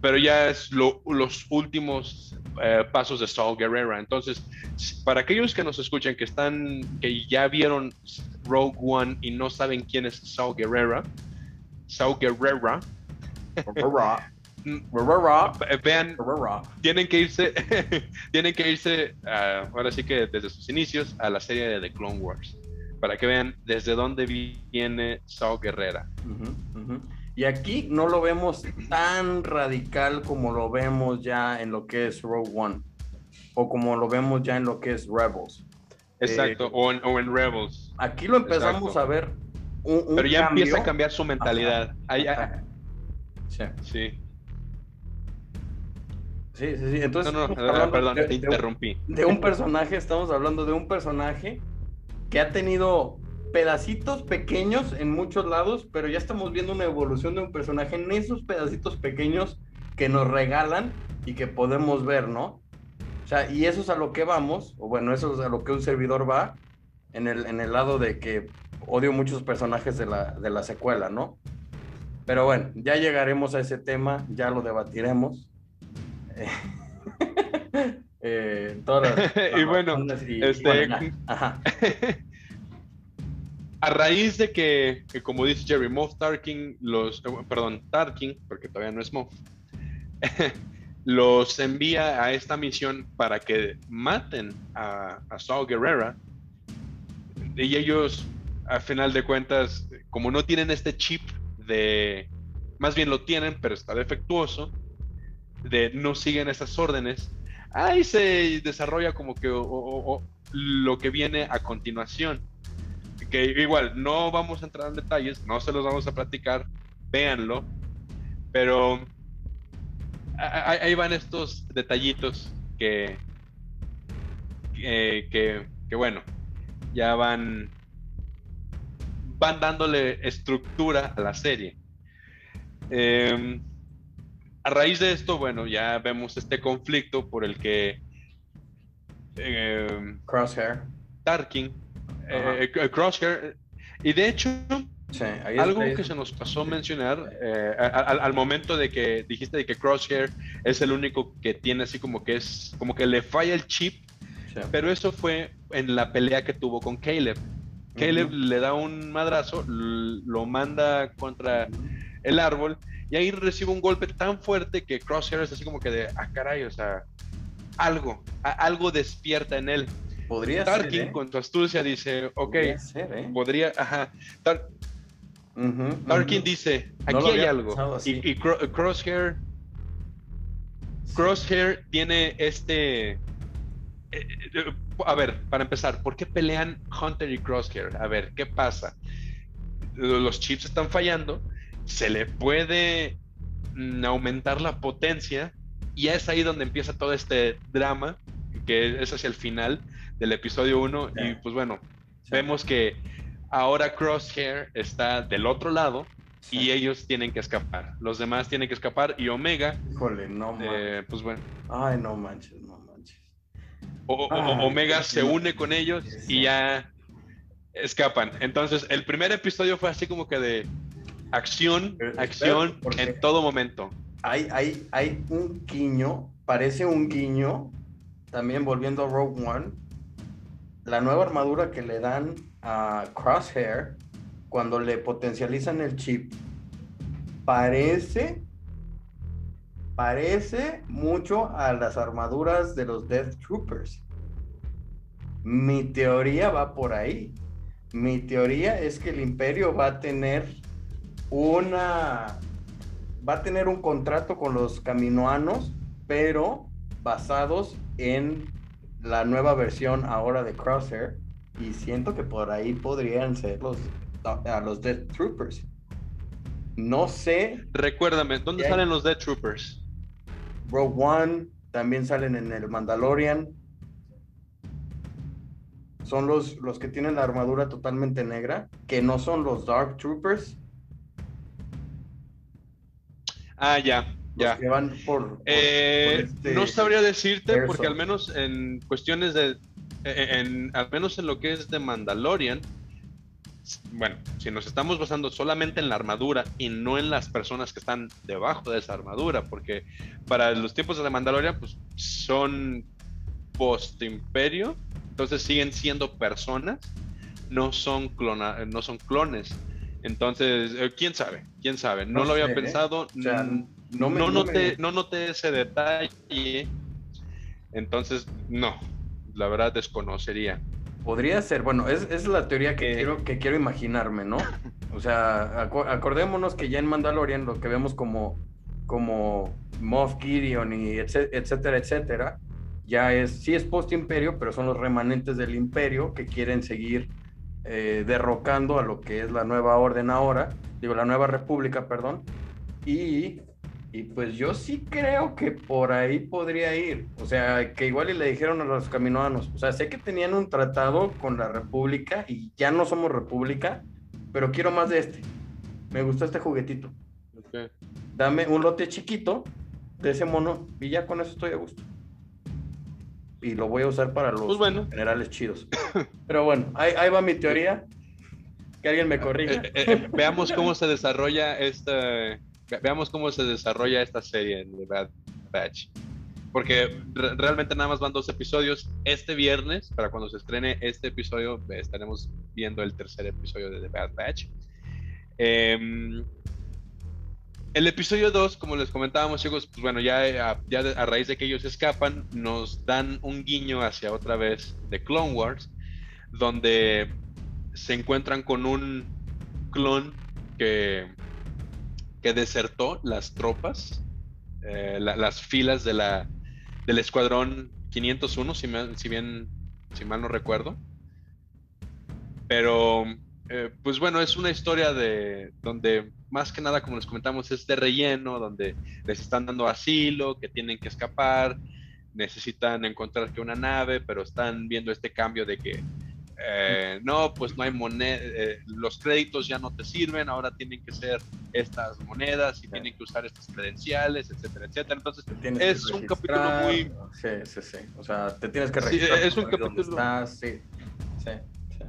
Speaker 1: Pero ya es los últimos eh, pasos de Saul Guerrera. Entonces, para aquellos que nos escuchan, que están, que ya vieron Rogue One y no saben quién es Saul Guerrera, Saul Guerrera. vean, tienen que irse, tienen que irse, uh, ahora sí que desde sus inicios a la serie de The Clone Wars para que vean desde dónde viene Sao Guerrera.
Speaker 2: Y aquí no lo vemos tan radical como lo vemos ya en lo que es Rogue One o como lo vemos ya en lo que es Rebels.
Speaker 1: Exacto, eh, o, en, Rebels.
Speaker 2: Aquí lo empezamos a ver.
Speaker 1: Un, Pero ya empieza a cambiar su mentalidad.
Speaker 2: Sí.
Speaker 1: sí.
Speaker 2: Sí, sí, Entonces,
Speaker 1: no, no, perdón, te interrumpí.
Speaker 2: de un personaje, estamos hablando de un personaje que ha tenido pedacitos pequeños en muchos lados, pero ya estamos viendo una evolución de un personaje en esos pedacitos pequeños que nos regalan y que podemos ver, ¿no? O sea, y eso es a lo que vamos, o bueno, eso es a lo que un servidor va, en el, en el lado de que odio muchos personajes de la, de la secuela, ¿no? Pero bueno, ya llegaremos a ese tema, ya lo debatiremos. Eh,
Speaker 1: y bueno, este, a raíz de que, como dice Jerry, Moff Tarkin, los, eh, perdón, Tarkin, porque todavía no es Moff, los envía a esta misión para que maten a, a Saul Guerrera. Y ellos, a final de cuentas, como no tienen este chip de, más bien lo tienen, pero está defectuoso, de no siguen esas órdenes, ahí se desarrolla como que lo que viene a continuación. Que igual, no vamos a entrar en detalles, no se los vamos a platicar, véanlo, pero ahí van estos detallitos que, que, bueno, ya van van dándole estructura a la serie. Em, a raíz de esto, bueno, ya vemos este conflicto por el que
Speaker 2: em, Crosshair.
Speaker 1: Tarkin, eh, eh, Crosshair, y de hecho, algo que se nos pasó a mencionar eh, al, momento de que dijiste de que Crosshair es el único que tiene así como que es, como que le falla el chip, pero eso fue en la pelea que tuvo con Caleb. Caleb le da un madrazo, lo manda contra el árbol y ahí recibe un golpe tan fuerte que Crosshair es así como que de, ah, caray, o sea, algo, algo despierta en él.
Speaker 2: Podría
Speaker 1: Tarkin, ser, ¿eh? con tu astucia, dice, ok, podría, ser, ¿eh? podría ajá. Tarkin dice, aquí hay algo. Y, Crosshair, Crosshair tiene este... Eh, a ver, para empezar, ¿por qué pelean Hunter y Crosshair? A ver, ¿qué pasa? Los chips están fallando, se le puede mm, aumentar la potencia y es ahí donde empieza todo este drama, que es hacia el final del episodio 1 y pues bueno, vemos que ahora Crosshair está del otro lado y ellos tienen que escapar. Los demás tienen que escapar y Omega.
Speaker 2: Híjole, no
Speaker 1: eh, pues bueno.
Speaker 2: Ay, no manches, no manches.
Speaker 1: Omega se une con ellos y ya escapan. Entonces, el primer episodio fue así como que de acción, acción en todo momento.
Speaker 2: Hay, hay, hay un guiño, parece un guiño, también volviendo a Rogue One, la nueva armadura que le dan a Crosshair cuando le potencializan el chip parece parece mucho a las armaduras de los Death Troopers. Mi teoría va por ahí. Mi teoría es que el imperio va a tener una va a tener un contrato con los caminoanos, pero basados en la nueva versión ahora de Crosshair y siento que por ahí podrían ser los, a los Death Troopers. No sé.
Speaker 1: Recuérdame, ¿dónde salen los Death Troopers?
Speaker 2: Rogue One, también salen en el Mandalorian. Son los, los que tienen la armadura totalmente negra, que no son los Dark Troopers.
Speaker 1: Ah, ya, ya.
Speaker 2: por,
Speaker 1: eh, este no sabría decirte, porque al menos en cuestiones de. En, al menos en lo que es de Mandalorian, bueno, si nos estamos basando solamente en la armadura y no en las personas que están debajo de esa armadura, porque para los tiempos de Mandalorian, pues son post-imperio, entonces siguen siendo personas, no son, clona, no son clones. Entonces, eh, quién sabe, quién sabe, no, lo había ¿eh? pensado. No, no, noté, no noté ese detalle. Entonces, no, la verdad desconocería.
Speaker 2: Podría ser, bueno, es, es la teoría que, quiero, que quiero imaginarme, ¿no? O sea, acordémonos que ya en Mandalorian lo que vemos como, como Moff Gideon y etcétera, etcétera, ya es, sí es post-imperio, pero son los remanentes del imperio que quieren seguir eh, derrocando a lo que es la nueva orden ahora, digo, la nueva república, perdón, y y pues yo sí creo que por ahí podría ir. O sea, que igual y le dijeron a los caminoanos. O sea, sé que tenían un tratado con la República y ya no somos República, pero quiero más de este. Me gusta este juguetito. Dame un lote chiquito de ese mono y ya con eso estoy a gusto. Y lo voy a usar para los
Speaker 1: pues
Speaker 2: generales chidos. Pero bueno, ahí, va mi teoría. Que alguien me corrija.
Speaker 1: Eh, eh, eh, veamos cómo se desarrolla esta veamos cómo se desarrolla esta serie de Bad Batch. Porque realmente nada más van dos episodios. Este viernes, para cuando se estrene este episodio, estaremos viendo el tercer episodio de The Bad Batch. Em, el episodio 2, como les comentábamos, chicos, pues bueno, ya, ya a raíz de que ellos escapan, nos dan un guiño hacia otra vez de Clone Wars, donde se encuentran con un clon que que desertó las tropas, eh, las filas de la, del escuadrón 501, si, si, bien, si mal no recuerdo. Pero, eh, pues bueno, es una historia de donde más que nada, como les comentamos, es de relleno, donde les están dando asilo, que tienen que escapar, necesitan encontrar que una nave, pero están viendo este cambio de que eh, no, pues no hay moneda, eh, los créditos ya no te sirven, ahora tienen que ser estas monedas y tienen que usar estas credenciales, etcétera, etcétera. Entonces, es un capítulo muy...
Speaker 2: Sí, sí, sí. O sea, te tienes que registrar.
Speaker 1: es un capítulo...
Speaker 2: Sí, sí.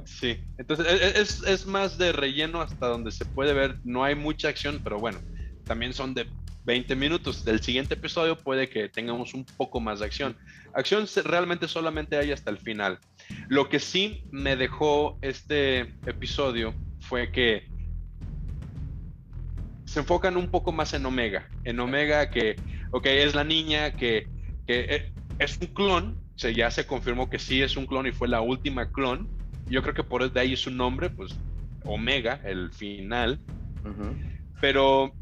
Speaker 1: Sí, entonces e, e, es, es, más de relleno hasta donde se puede ver, no hay mucha acción, pero bueno, también son de 20 minutos. Del siguiente episodio puede que tengamos un poco más de acción. Acción realmente solamente hay hasta el final. Lo que sí me dejó este episodio fue que se enfocan un poco más en Omega. En Omega que, ok, es la niña que, que eh, es un clon. O ya se confirmó que sí es un clon y fue la última clon. Yo creo que por de ahí su nombre, pues Omega, el final. Pero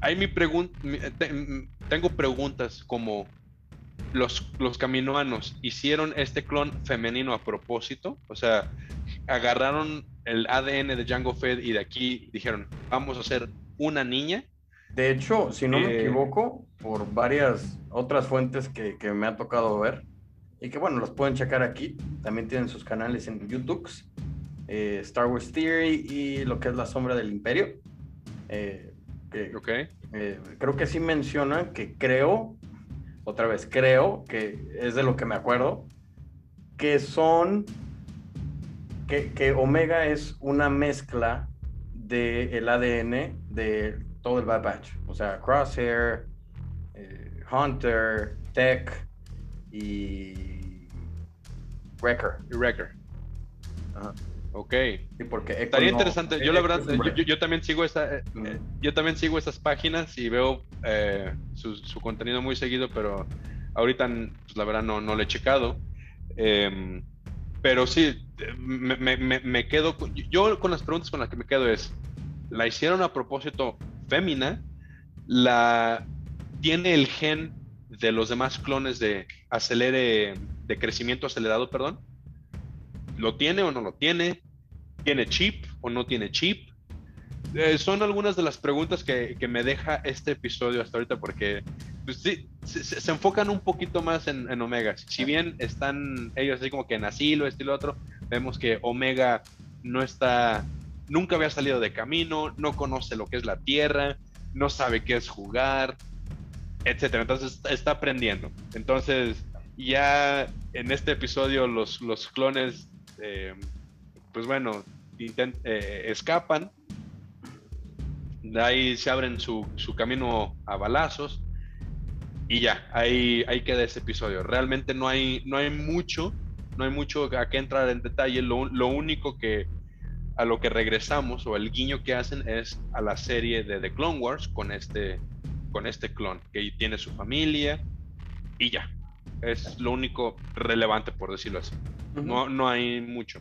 Speaker 1: hay mi pregunta, tengo preguntas como los, los caminoanos hicieron este clon femenino a propósito, o sea, agarraron el ADN de Django Fed y de aquí dijeron, vamos a hacer una niña.
Speaker 2: De hecho, si no me eh, equivoco, por varias otras fuentes que, que, me ha tocado ver, y que bueno, los pueden checar aquí, también tienen sus canales en YouTube, eh, Star Wars Theory y lo que es La Sombra del Imperio. Eh, eh, creo que sí mencionan que creo, otra vez, creo que es de lo que me acuerdo, que son, que, Omega es una mezcla del ADN de todo el Bad Batch. O sea, Crosshair, eh, Hunter, Tech y Wrecker.
Speaker 1: Y Wrecker.
Speaker 2: Ajá.
Speaker 1: Ok.
Speaker 2: porque
Speaker 1: Estaría interesante. Yo la verdad, yo, también sigo esa, eh, eh, yo también sigo esas páginas y veo eh, su, contenido muy seguido, pero ahorita, pues, la verdad, no, no lo he checado. Em, pero sí, me, quedo, yo con las preguntas con las que me quedo es, ¿la hicieron a propósito fémina? ¿La tiene el gen de los demás clones de acelere, de crecimiento acelerado, perdón? ¿Lo tiene o no lo tiene? ¿Tiene chip o no tiene chip? Eh, son algunas de las preguntas que, me deja este episodio hasta ahorita porque pues, sí, se, enfocan un poquito más en, Omega. Si bien están ellos así como que en asilo, estilo otro, vemos que Omega no está, nunca había salido de camino, no conoce lo que es la Tierra, no sabe qué es jugar, etcétera. Entonces está aprendiendo. Entonces ya en este episodio los, los clones eh, pues bueno, eh, escapan, de ahí se abren su, camino a balazos y ya, ahí, ahí queda ese episodio. Realmente no hay, no hay mucho, no hay mucho a que entrar en detalle, lo, único que a lo que regresamos o el guiño que hacen es a la serie de The Clone Wars con este, con este clon que tiene su familia y ya. Es lo único relevante, por decirlo así. no, no hay mucho.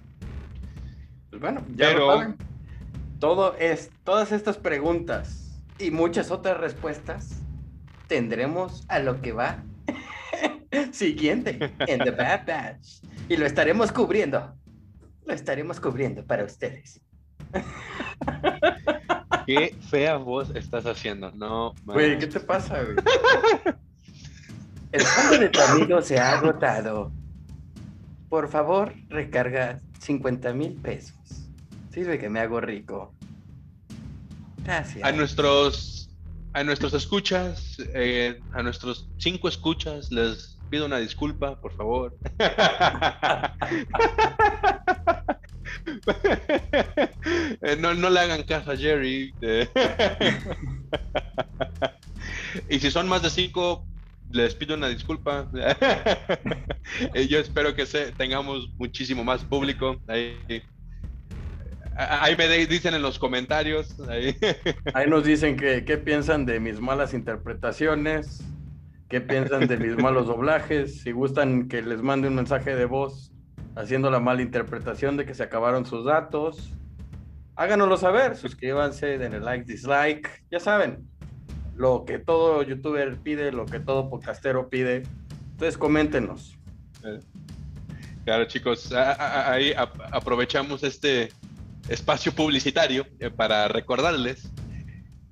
Speaker 2: Pues bueno, ya Pero... Todo es, todas estas preguntas y muchas otras respuestas tendremos a lo que va siguiente en The Bad Batch. Y lo estaremos cubriendo. Lo estaremos cubriendo para ustedes.
Speaker 1: Qué fea voz estás haciendo, no.
Speaker 2: Güey, ¿qué te pasa, güey? El fondo de tu amigo se ha agotado. Por favor, recarga 50 mil pesos. Sirve que me hago rico. Gracias.
Speaker 1: A nuestros, a nuestros escuchas, eh, a nuestros cinco escuchas, les pido una disculpa, por favor. Eh, no, no le hagan caso a Jerry. y si son más de cinco, les pido una disculpa. Yo espero que tengamos muchísimo más público. Ahí, me dicen en los comentarios. Ahí,
Speaker 2: nos dicen que qué piensan de mis malas interpretaciones, qué piensan de mis malos doblajes, si gustan que les mande un mensaje de voz haciendo la mala interpretación de que se acabaron sus datos. Háganoslo saber, suscríbanse, denle like, dislike, ya saben, lo que todo youtuber pide, lo que todo podcastero pide. Entonces, coméntenos.
Speaker 1: Eh, claro, chicos, ahí aprovechamos este espacio publicitario eh, para recordarles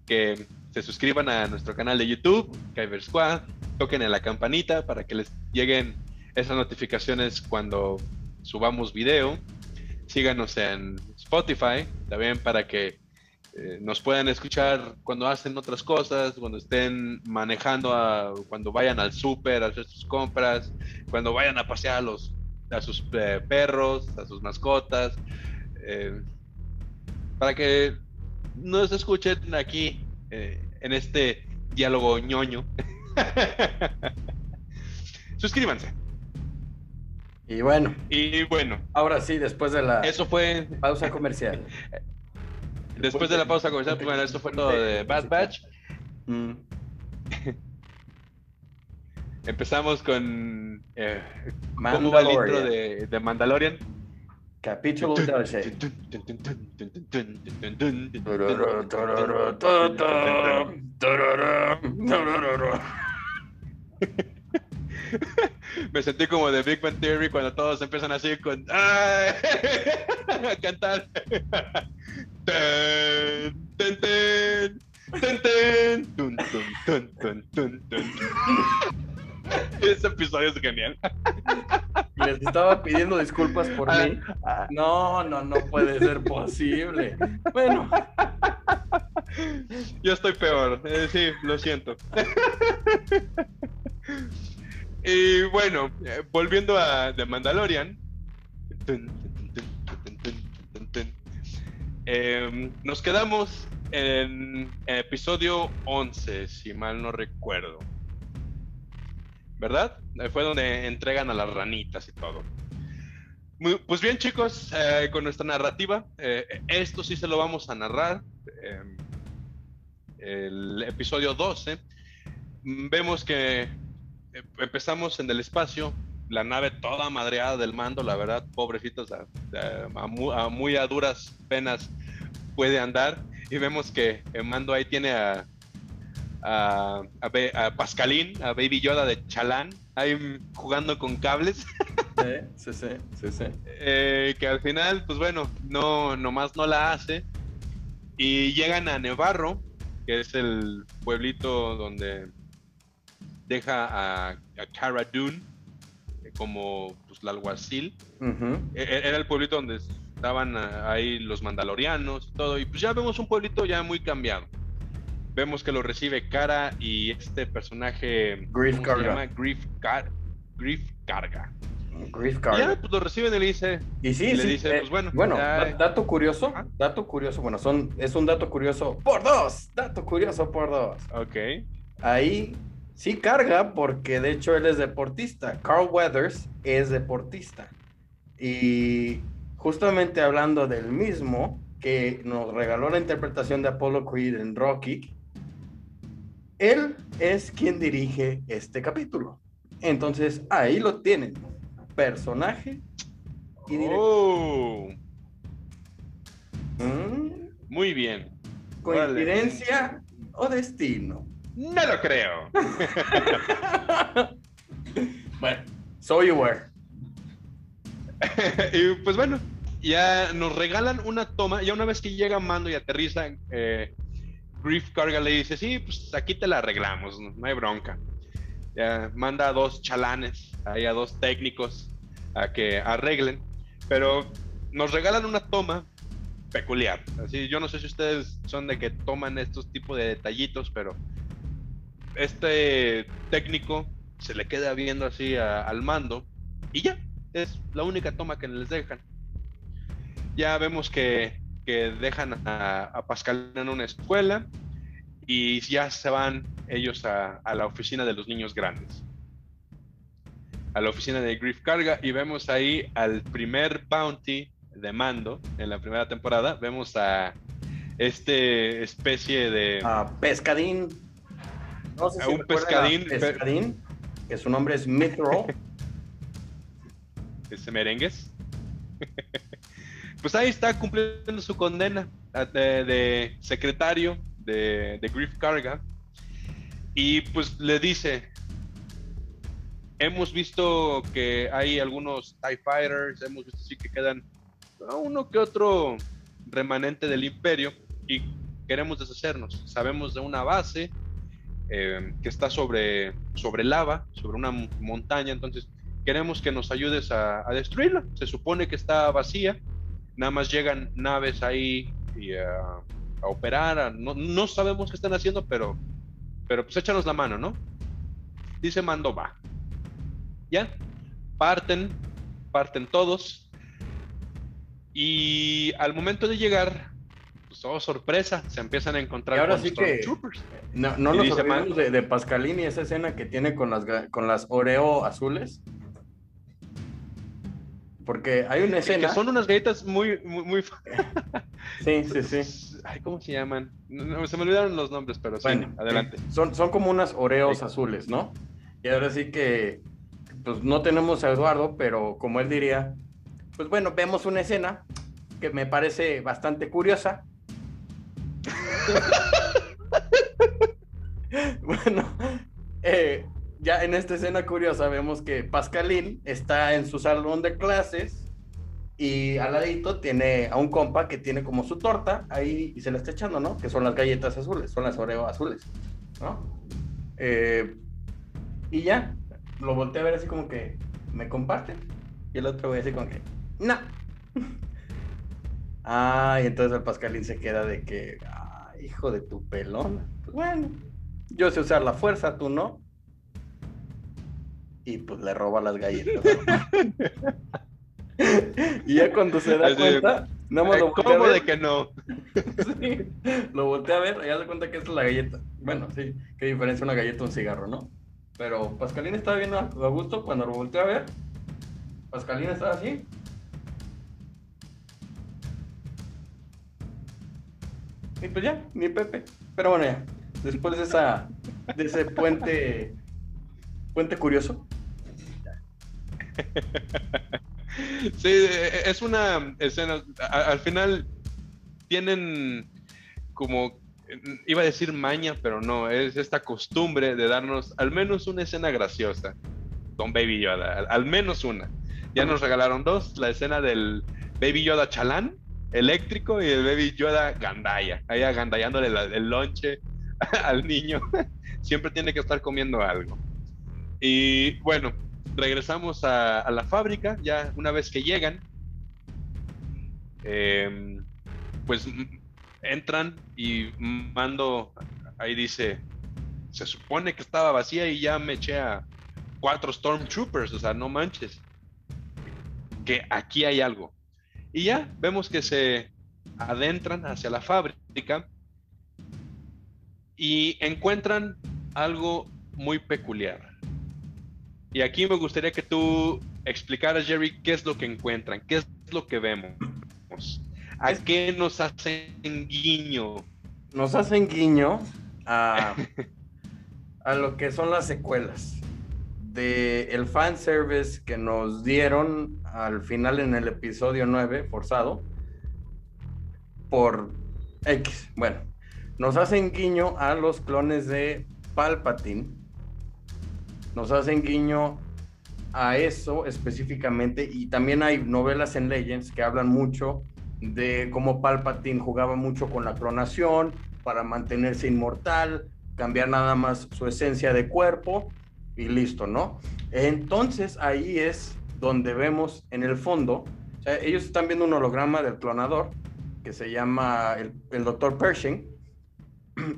Speaker 1: que se suscriban a nuestro canal de YouTube, Kyber Squad, toquen en la campanita para que les lleguen esas notificaciones cuando subamos video. Síganos en Spotify también para que eh, nos puedan escuchar cuando hacen otras cosas, cuando estén manejando, cuando vayan al súper a hacer sus compras, cuando vayan a pasear a, los, a sus eh, perros, a sus mascotas, eh, para que nos escuchen aquí en este diálogo ñoño. Suscríbanse.
Speaker 2: Y bueno.
Speaker 1: Y bueno.
Speaker 2: Ahora sí, después de la
Speaker 1: eso fue
Speaker 2: pausa comercial.
Speaker 1: Después de la pausa comercial, pues bueno, esto fue todo de Bad Batch. Mm. Empezamos con eh, ¿cómo va el intro de, de Mandalorian?
Speaker 2: Capítulo 12.
Speaker 1: Me sentí como de Big Bang Theory cuando todos empiezan así con a cantar. Ese episodio es genial.
Speaker 2: Les estaba pidiendo disculpas por ah, mí. Ah. No, no, no puede ser posible. Bueno.
Speaker 1: Yo estoy peor. Eh, sí, lo siento. Y bueno, eh, volviendo a The Mandalorian. Em, nos quedamos en episodio 11, si mal no recuerdo. ¿Verdad? Fue donde entregan a las ranitas y todo. pues bien, chicos, eh, con nuestra narrativa, eh, esto sí se lo vamos a narrar. Em, el episodio 12. Vemos que eh, empezamos en el espacio, la nave toda madreada del mando, la verdad, pobrecitos, a, muy, a duras penas puede andar. Y vemos que el mando ahí tiene a, a, Pascalín, a Baby Yoda de Chalán, ahí jugando con cables.
Speaker 2: Sí, sí, sí, sí.
Speaker 1: Eh, que al final, pues bueno, no, nomás no la hace. Y llegan a Nevarro, que es el pueblito donde deja a, a Cara Dune como pues, la alguacil. E, e, era el pueblito donde estaban ah, ahí los mandalorianos y todo. Y pues ya vemos un pueblito ya muy cambiado. Vemos que lo recibe Cara y este personaje.
Speaker 2: Grief Carga. Se llama?
Speaker 1: Grief, Grief Carga.
Speaker 2: Grief Carga.
Speaker 1: Ya, pues lo reciben y le dice.
Speaker 2: Y sí,
Speaker 1: le
Speaker 2: dice,
Speaker 1: pues bueno.
Speaker 2: Bueno, dato curioso. Dato curioso. Bueno, son, es un dato curioso por dos. Dato curioso por dos.
Speaker 1: Ok.
Speaker 2: Ahí Sí carga porque de hecho él es deportista. Carl Weathers es deportista. Y justamente hablando del mismo que nos regaló la interpretación de Apollo Creed en Rocky, él es quien dirige este capítulo. Entonces ahí lo tienen. Personaje y director.
Speaker 1: Oh. Muy bien.
Speaker 2: ¿Coincidencia o destino?
Speaker 1: No lo creo.
Speaker 2: bueno, so you were.
Speaker 1: y pues bueno, ya nos regalan una toma. Ya una vez que llega Mando y aterriza, eh, Grief Carga le dice: Sí, pues aquí te la arreglamos, no, hay bronca. Ya manda a dos chalanes, ahí a dos técnicos a que arreglen. Pero nos regalan una toma peculiar. Así, yo no sé si ustedes son de que toman estos tipos de detallitos, pero este técnico se le queda viendo así al mando y ya, es la única toma que les dejan. Ya vemos que, dejan a, Pascal en una escuela y ya se van ellos a, la oficina de los niños grandes. A la oficina de Grief Carga y vemos ahí al primer bounty de mando en la primera temporada. Vemos a este especie de...
Speaker 2: A pescadín
Speaker 1: un pescadín.
Speaker 2: Pescadín, que su nombre es Mithril.
Speaker 1: ¿Ese merengues? pues ahí está cumpliendo su condena de, secretario de, Grief Carga. Y pues le dice, hemos visto que hay algunos TIE Fighters, hemos visto sí que quedan uno que otro remanente del imperio y queremos deshacernos. Sabemos de una base eh, que está sobre, sobre lava, sobre una montaña, entonces queremos que nos ayudes a, destruirla. Se supone que está vacía, nada más llegan naves ahí y a, operar, no, no, sabemos qué están haciendo, pero, pero pues échanos la mano, ¿no? Dice Mando, va. Ya, parten, parten todos. Y al momento de llegar, pues oh, sorpresa, se empiezan a encontrar
Speaker 2: y ahora sí que no, no nos olvidemos de, de, Pascalini, esa escena que tiene con las, con las Oreo azules. Porque hay una escena.
Speaker 1: Que son unas galletas muy, muy,
Speaker 2: sí, sí, sí.
Speaker 1: Ay, ¿cómo se llaman? se me olvidaron los nombres, pero sí, adelante.
Speaker 2: Son, son como unas Oreos azules, ¿no? Y ahora sí que, pues no tenemos a Eduardo, pero como él diría, pues bueno, vemos una escena que me parece bastante curiosa. bueno, eh, ya en esta escena curiosa vemos que Pascalín está en su salón de clases y al ladito tiene a un compa que tiene como su torta ahí y se la está echando, ¿no? Que son las galletas azules, son las Oreo azules, ¿no? Eh, y ya, lo volteé a ver así como que, ¿me comparte? Y el otro voy así como que, no. ah, y entonces el Pascalín se queda de que, hijo de tu pelón. Pues bueno, yo sé usar la fuerza, tú no y pues le roba las galletas. y ya cuando se da cuenta,
Speaker 1: no me lo ¿Cómo de que no?
Speaker 2: sí, lo volteé a ver y ya se cuenta que es la galleta. Bueno, sí, qué diferencia una galleta a un cigarro, ¿no? Pero Pascalina estaba bien a, gusto cuando lo volteé a ver. Pascalina estaba así. Y pues ya, mi Pepe. Pero bueno, ya. Después de esa, de ese puente, puente curioso,
Speaker 1: sí, es una escena. al final tienen como, iba a decir maña, pero no, es esta costumbre de darnos al menos una escena graciosa con Baby Yoda, al, menos una. Ya nos regalaron dos, la escena del Baby Yoda chalán, eléctrico, y el Baby Yoda gandaya, ahí agandallándole el lonche al niño. Siempre tiene que estar comiendo algo. Y bueno, regresamos a, la fábrica, ya una vez que llegan, em, pues entran y mando, ahí dice, se supone que estaba vacía y ya me eché a cuatro Stormtroopers, o sea, no manches, que aquí hay algo. Y ya vemos que se adentran hacia la fábrica y encuentran algo muy peculiar. Y aquí me gustaría que tú explicaras, Jerry, qué es lo que encuentran, qué es lo que vemos. ¿A qué nos hacen guiño?
Speaker 2: Nos hacen guiño a, a lo que son las secuelas de el fanservice que nos dieron al final en el episodio 9, forzado, por X. Bueno, nos hacen guiño a los clones de Palpatine nos hacen guiño a eso específicamente y también hay novelas en Legends que hablan mucho de cómo Palpatine jugaba mucho con la clonación para mantenerse inmortal, cambiar nada más su esencia de cuerpo y listo, ¿no? Entonces ahí es donde vemos en el fondo, ellos están viendo un holograma del clonador que se llama el, Dr. Pershing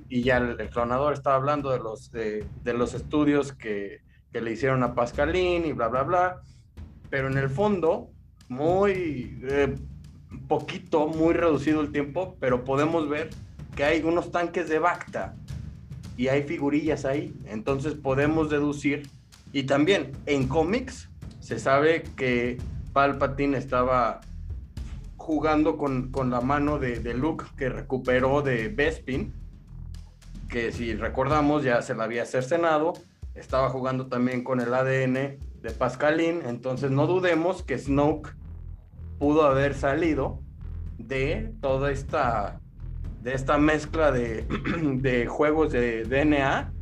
Speaker 2: y ya el, clonador estaba hablando de los, de, los estudios que, que, le hicieron a Pascalín y bla, bla, bla. Pero en el fondo, muy eh, poquito, muy reducido el tiempo, pero podemos ver que hay unos tanques de Bacta y hay figurillas ahí. Entonces podemos deducir. Y también en cómics se sabe que Palpatine estaba jugando con, con la mano de, Luke que recuperó de Bespin que si recordamos ya se la había cercenado, estaba jugando también con el ADN de Pascalín, entonces no dudemos que Snoke pudo haber salido de toda esta de esta mezcla de, de juegos de DNA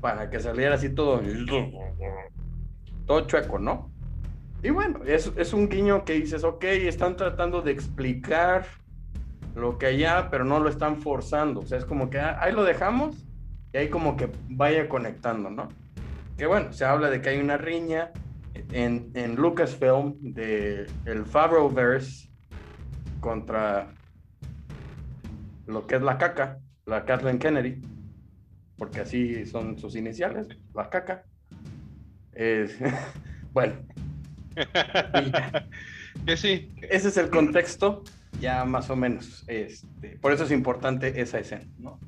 Speaker 2: para que saliera así todo todo chueco, ¿no? Y bueno, es, es un guiño que dices, ok, están tratando de explicar lo que allá, pero no lo están forzando. O sea, es como que ah, ahí lo dejamos y ahí como que vaya conectando, ¿no? Que bueno, se habla de que hay una riña en, en Lucasfilm de el Favreauverse contra lo que es la caca, la Kathleen Kennedy, porque así son sus iniciales, la caca. Es, bueno.
Speaker 1: que sí.
Speaker 2: Ese es el contexto, ya más o menos. Este, por eso es importante esa escena, ¿no?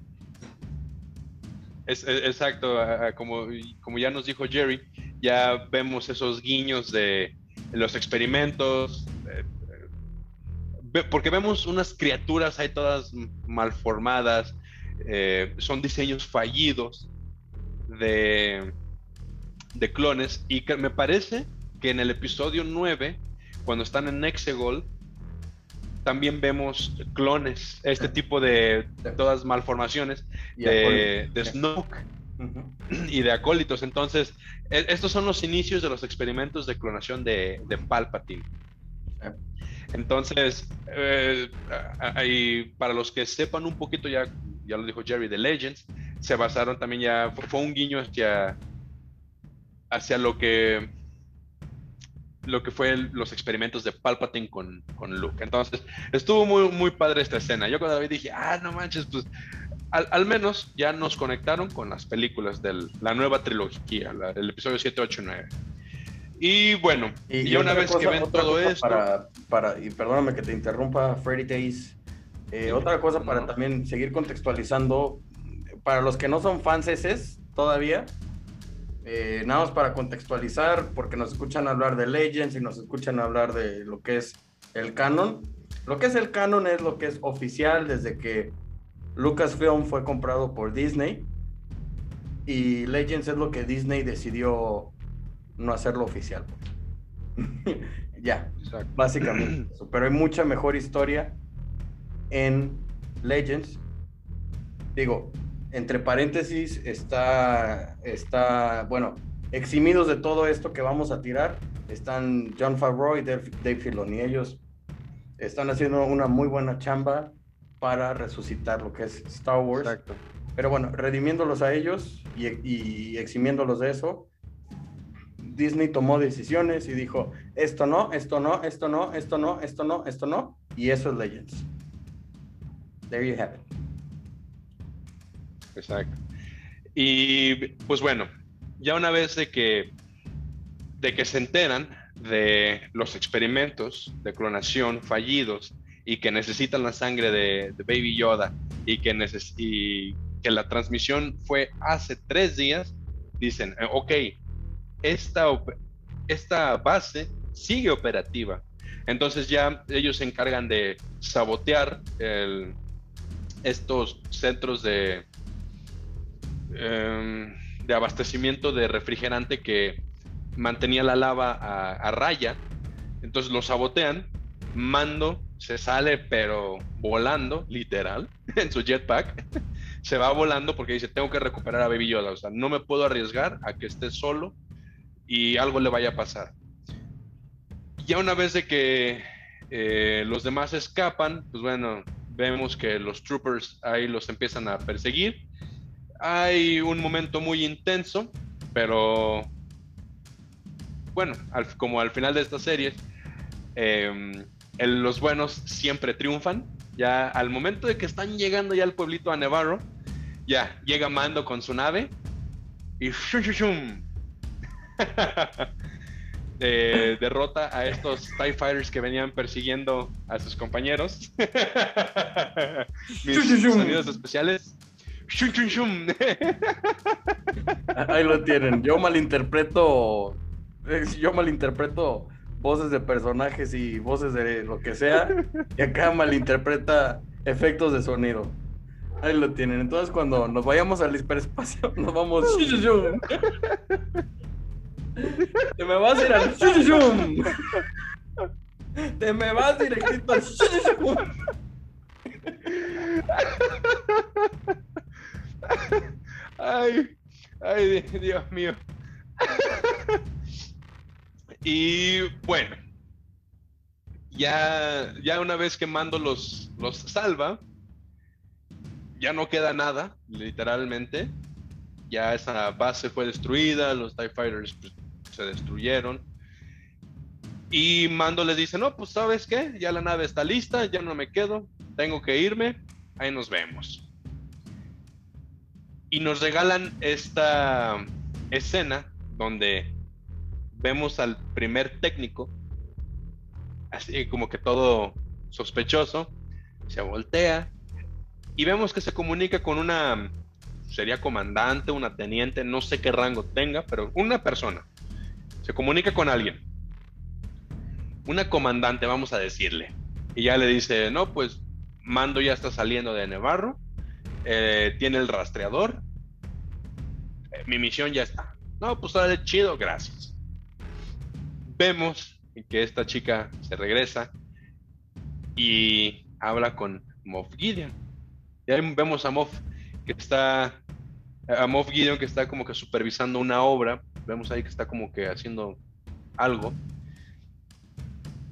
Speaker 1: Es, exacto, como, como ya nos dijo Jerry, ya vemos esos guiños de los experimentos, porque vemos unas criaturas ahí todas malformadas, eh, son diseños fallidos de, de clones, y que me parece que en el episodio 9, cuando están en Exegol, también vemos clones, este tipo de, todas malformaciones de, de Snoke y de acólitos. Entonces, e, estos son los inicios de los experimentos de clonación de, de Palpatine. Entonces, eh, para los que sepan un poquito, ya, ya lo dijo Jerry, de Legends, se basaron también ya, fue, un guiño hacia, hacia lo que lo que fue los experimentos de Palpatine con, con, Luke. Entonces, estuvo muy, muy padre esta escena. Yo cuando vi dije, ah, no manches, pues al, al menos ya nos conectaron con las películas de la nueva trilogía, el episodio 7, 8 y 9. Y bueno, y, una vez que ven todo esto.
Speaker 2: Para, para, y perdóname que te interrumpa, Freddy Days. Eh, otra cosa para también seguir contextualizando, para los que no son fanses todavía, eh, nada más para contextualizar, porque nos escuchan hablar de Legends y nos escuchan hablar de lo que es el canon. Lo que es el canon es lo que es oficial desde que Lucasfilm fue comprado por Disney y Legends es lo que Disney decidió no hacerlo oficial. ya, básicamente Pero hay mucha mejor historia en Legends. Digo, entre paréntesis está, está, bueno, eximidos de todo esto que vamos a tirar, están John Favreau y Dave, Filoni. Ellos están haciendo una muy buena chamba para resucitar lo que es Star Wars. Pero bueno, redimiéndolos a ellos y, y eximiéndolos de eso, Disney tomó decisiones y dijo, esto no, esto no, esto no, esto no, esto no, esto no, y eso es Legends. There you have it.
Speaker 1: Exacto. Y pues bueno, ya una vez de que, de que se enteran de los experimentos de clonación fallidos y que necesitan la sangre de, Baby Yoda y que, y que la transmisión fue hace tres días, dicen, eh, ok, esta, esta base sigue operativa. Entonces ya ellos se encargan de sabotear estos centros de, em, de abastecimiento de refrigerante que mantenía la lava a, raya. Entonces lo sabotean. Mando se sale, pero volando, literal, en su jetpack. se va volando porque dice: Tengo que recuperar a Baby Yoda. O sea, no me puedo arriesgar a que esté solo y algo le vaya a pasar. Ya una vez de que eh, los demás escapan, pues bueno, vemos que los troopers ahí los empiezan a perseguir. Hay un momento muy intenso, pero bueno, como al final de esta serie, em, los buenos siempre triunfan. Ya al momento de que están llegando ya al pueblito a Nevarro, ya llega Mando con su nave y shum, derrota a estos TIE Fighters que venían persiguiendo a sus compañeros. Mis sonidos especiales.
Speaker 2: Ahí lo tienen. Yo malinterpreto. Eh, yo malinterpreto voces de personajes y voces de lo que sea. Y acá malinterpreta efectos de sonido. Ahí lo tienen. Entonces, cuando nos vayamos al hiperespacio, nos vamos. Te me vas a ir al shum. Te me vas directito al shum.
Speaker 1: Ay, ay, Dios mío. Y bueno, ya, ya una vez que Mando los, los salva, ya no queda nada, literalmente. Ya esa base fue destruida, los TIE Fighters pues, se destruyeron. Y Mando les dice, no, pues sabes qué, ya la nave está lista, ya no me quedo, tengo que irme, ahí nos vemos. Y nos regalan esta escena donde vemos al primer técnico, así como que todo sospechoso, se voltea y vemos que se comunica con una, sería comandante, una teniente, no sé qué rango tenga, pero una persona. Se comunica con alguien. Una comandante, vamos a decirle. Y ya le dice, no, pues Mando ya está saliendo de Nevarro, eh, tiene el rastreador, eh, mi misión ya está. No, pues sale chido, gracias. Vemos que esta chica se regresa y habla con Moff Gideon. Y ahí vemos a Moff que está, a Moff Gideon que está como que supervisando una obra. Vemos ahí que está como que haciendo algo.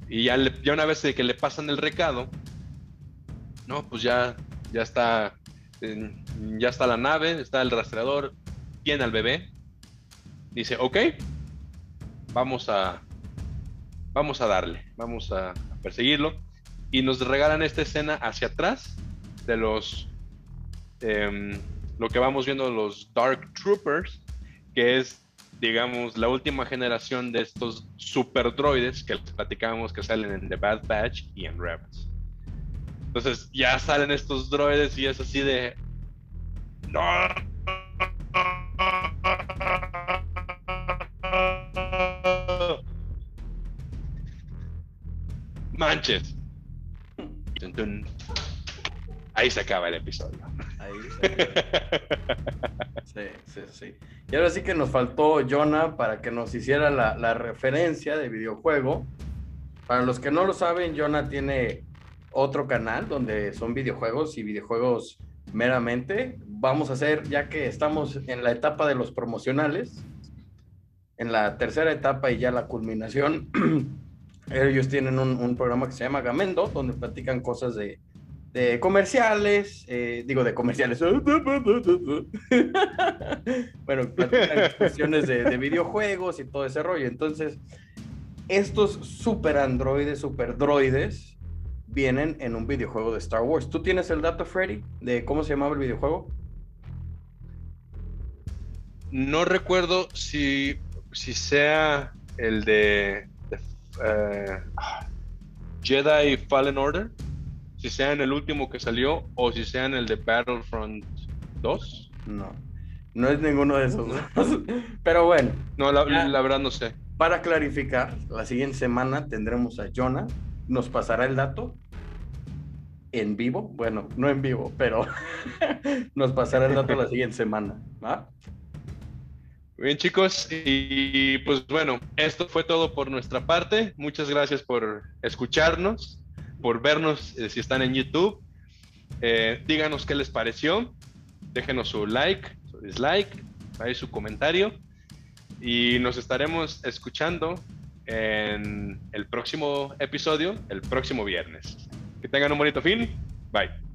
Speaker 1: Y ya, ya una vez que le pasan el recado, no, pues ya, ya está, ya está la nave, está el rastreador, tiene al bebé. Dice, ok, vamos a, vamos a darle, vamos a perseguirlo y nos regalan esta escena hacia atrás de los em, lo que vamos viendo los Dark Troopers, que es digamos la última generación de estos super droides que les platicábamos que salen en The Bad Batch y en Rebels. Entonces ya salen estos droides y es así de no manches Ahí se acaba el episodio. Ahí
Speaker 2: Sí. Y ahora sí que nos faltó Jonah para que nos hiciera la, referencia de videojuego. Para los que no lo saben, Jonah tiene otro canal donde son videojuegos y videojuegos meramente. Vamos a hacer, ya que estamos en la etapa de los promocionales, en la tercera etapa y ya la culminación, ellos tienen un, programa que se llama Gamendo, donde platican cosas de, comerciales, eh, digo de comerciales, bueno, cuestiones de, videojuegos y todo ese rollo. Entonces, estos super androides, super droides, vienen en un videojuego de Star Wars. ¿Tú tienes el dato, Freddy, de cómo se llamaba el videojuego?
Speaker 1: No recuerdo si, si sea el de eh, Jedi Fallen Order, si sea en el último que salió o si sea en el de Battlefront 2.
Speaker 2: No, no es ninguno de esos. Pero bueno.
Speaker 1: No, la, verdad no sé.
Speaker 2: Para clarificar, la siguiente semana tendremos a Jonah, nos pasará el dato en vivo, bueno, no en vivo, pero nos pasará el dato la siguiente semana. ¿va?
Speaker 1: Bien chicos, y pues bueno, esto fue todo por nuestra parte. Muchas gracias por escucharnos, por vernos eh, si están en YouTube. Eh, díganos qué les pareció, déjenos su like, su dislike, ahí su comentario y nos estaremos escuchando en el próximo episodio, el próximo viernes. Que tengan un bonito fin. Bye.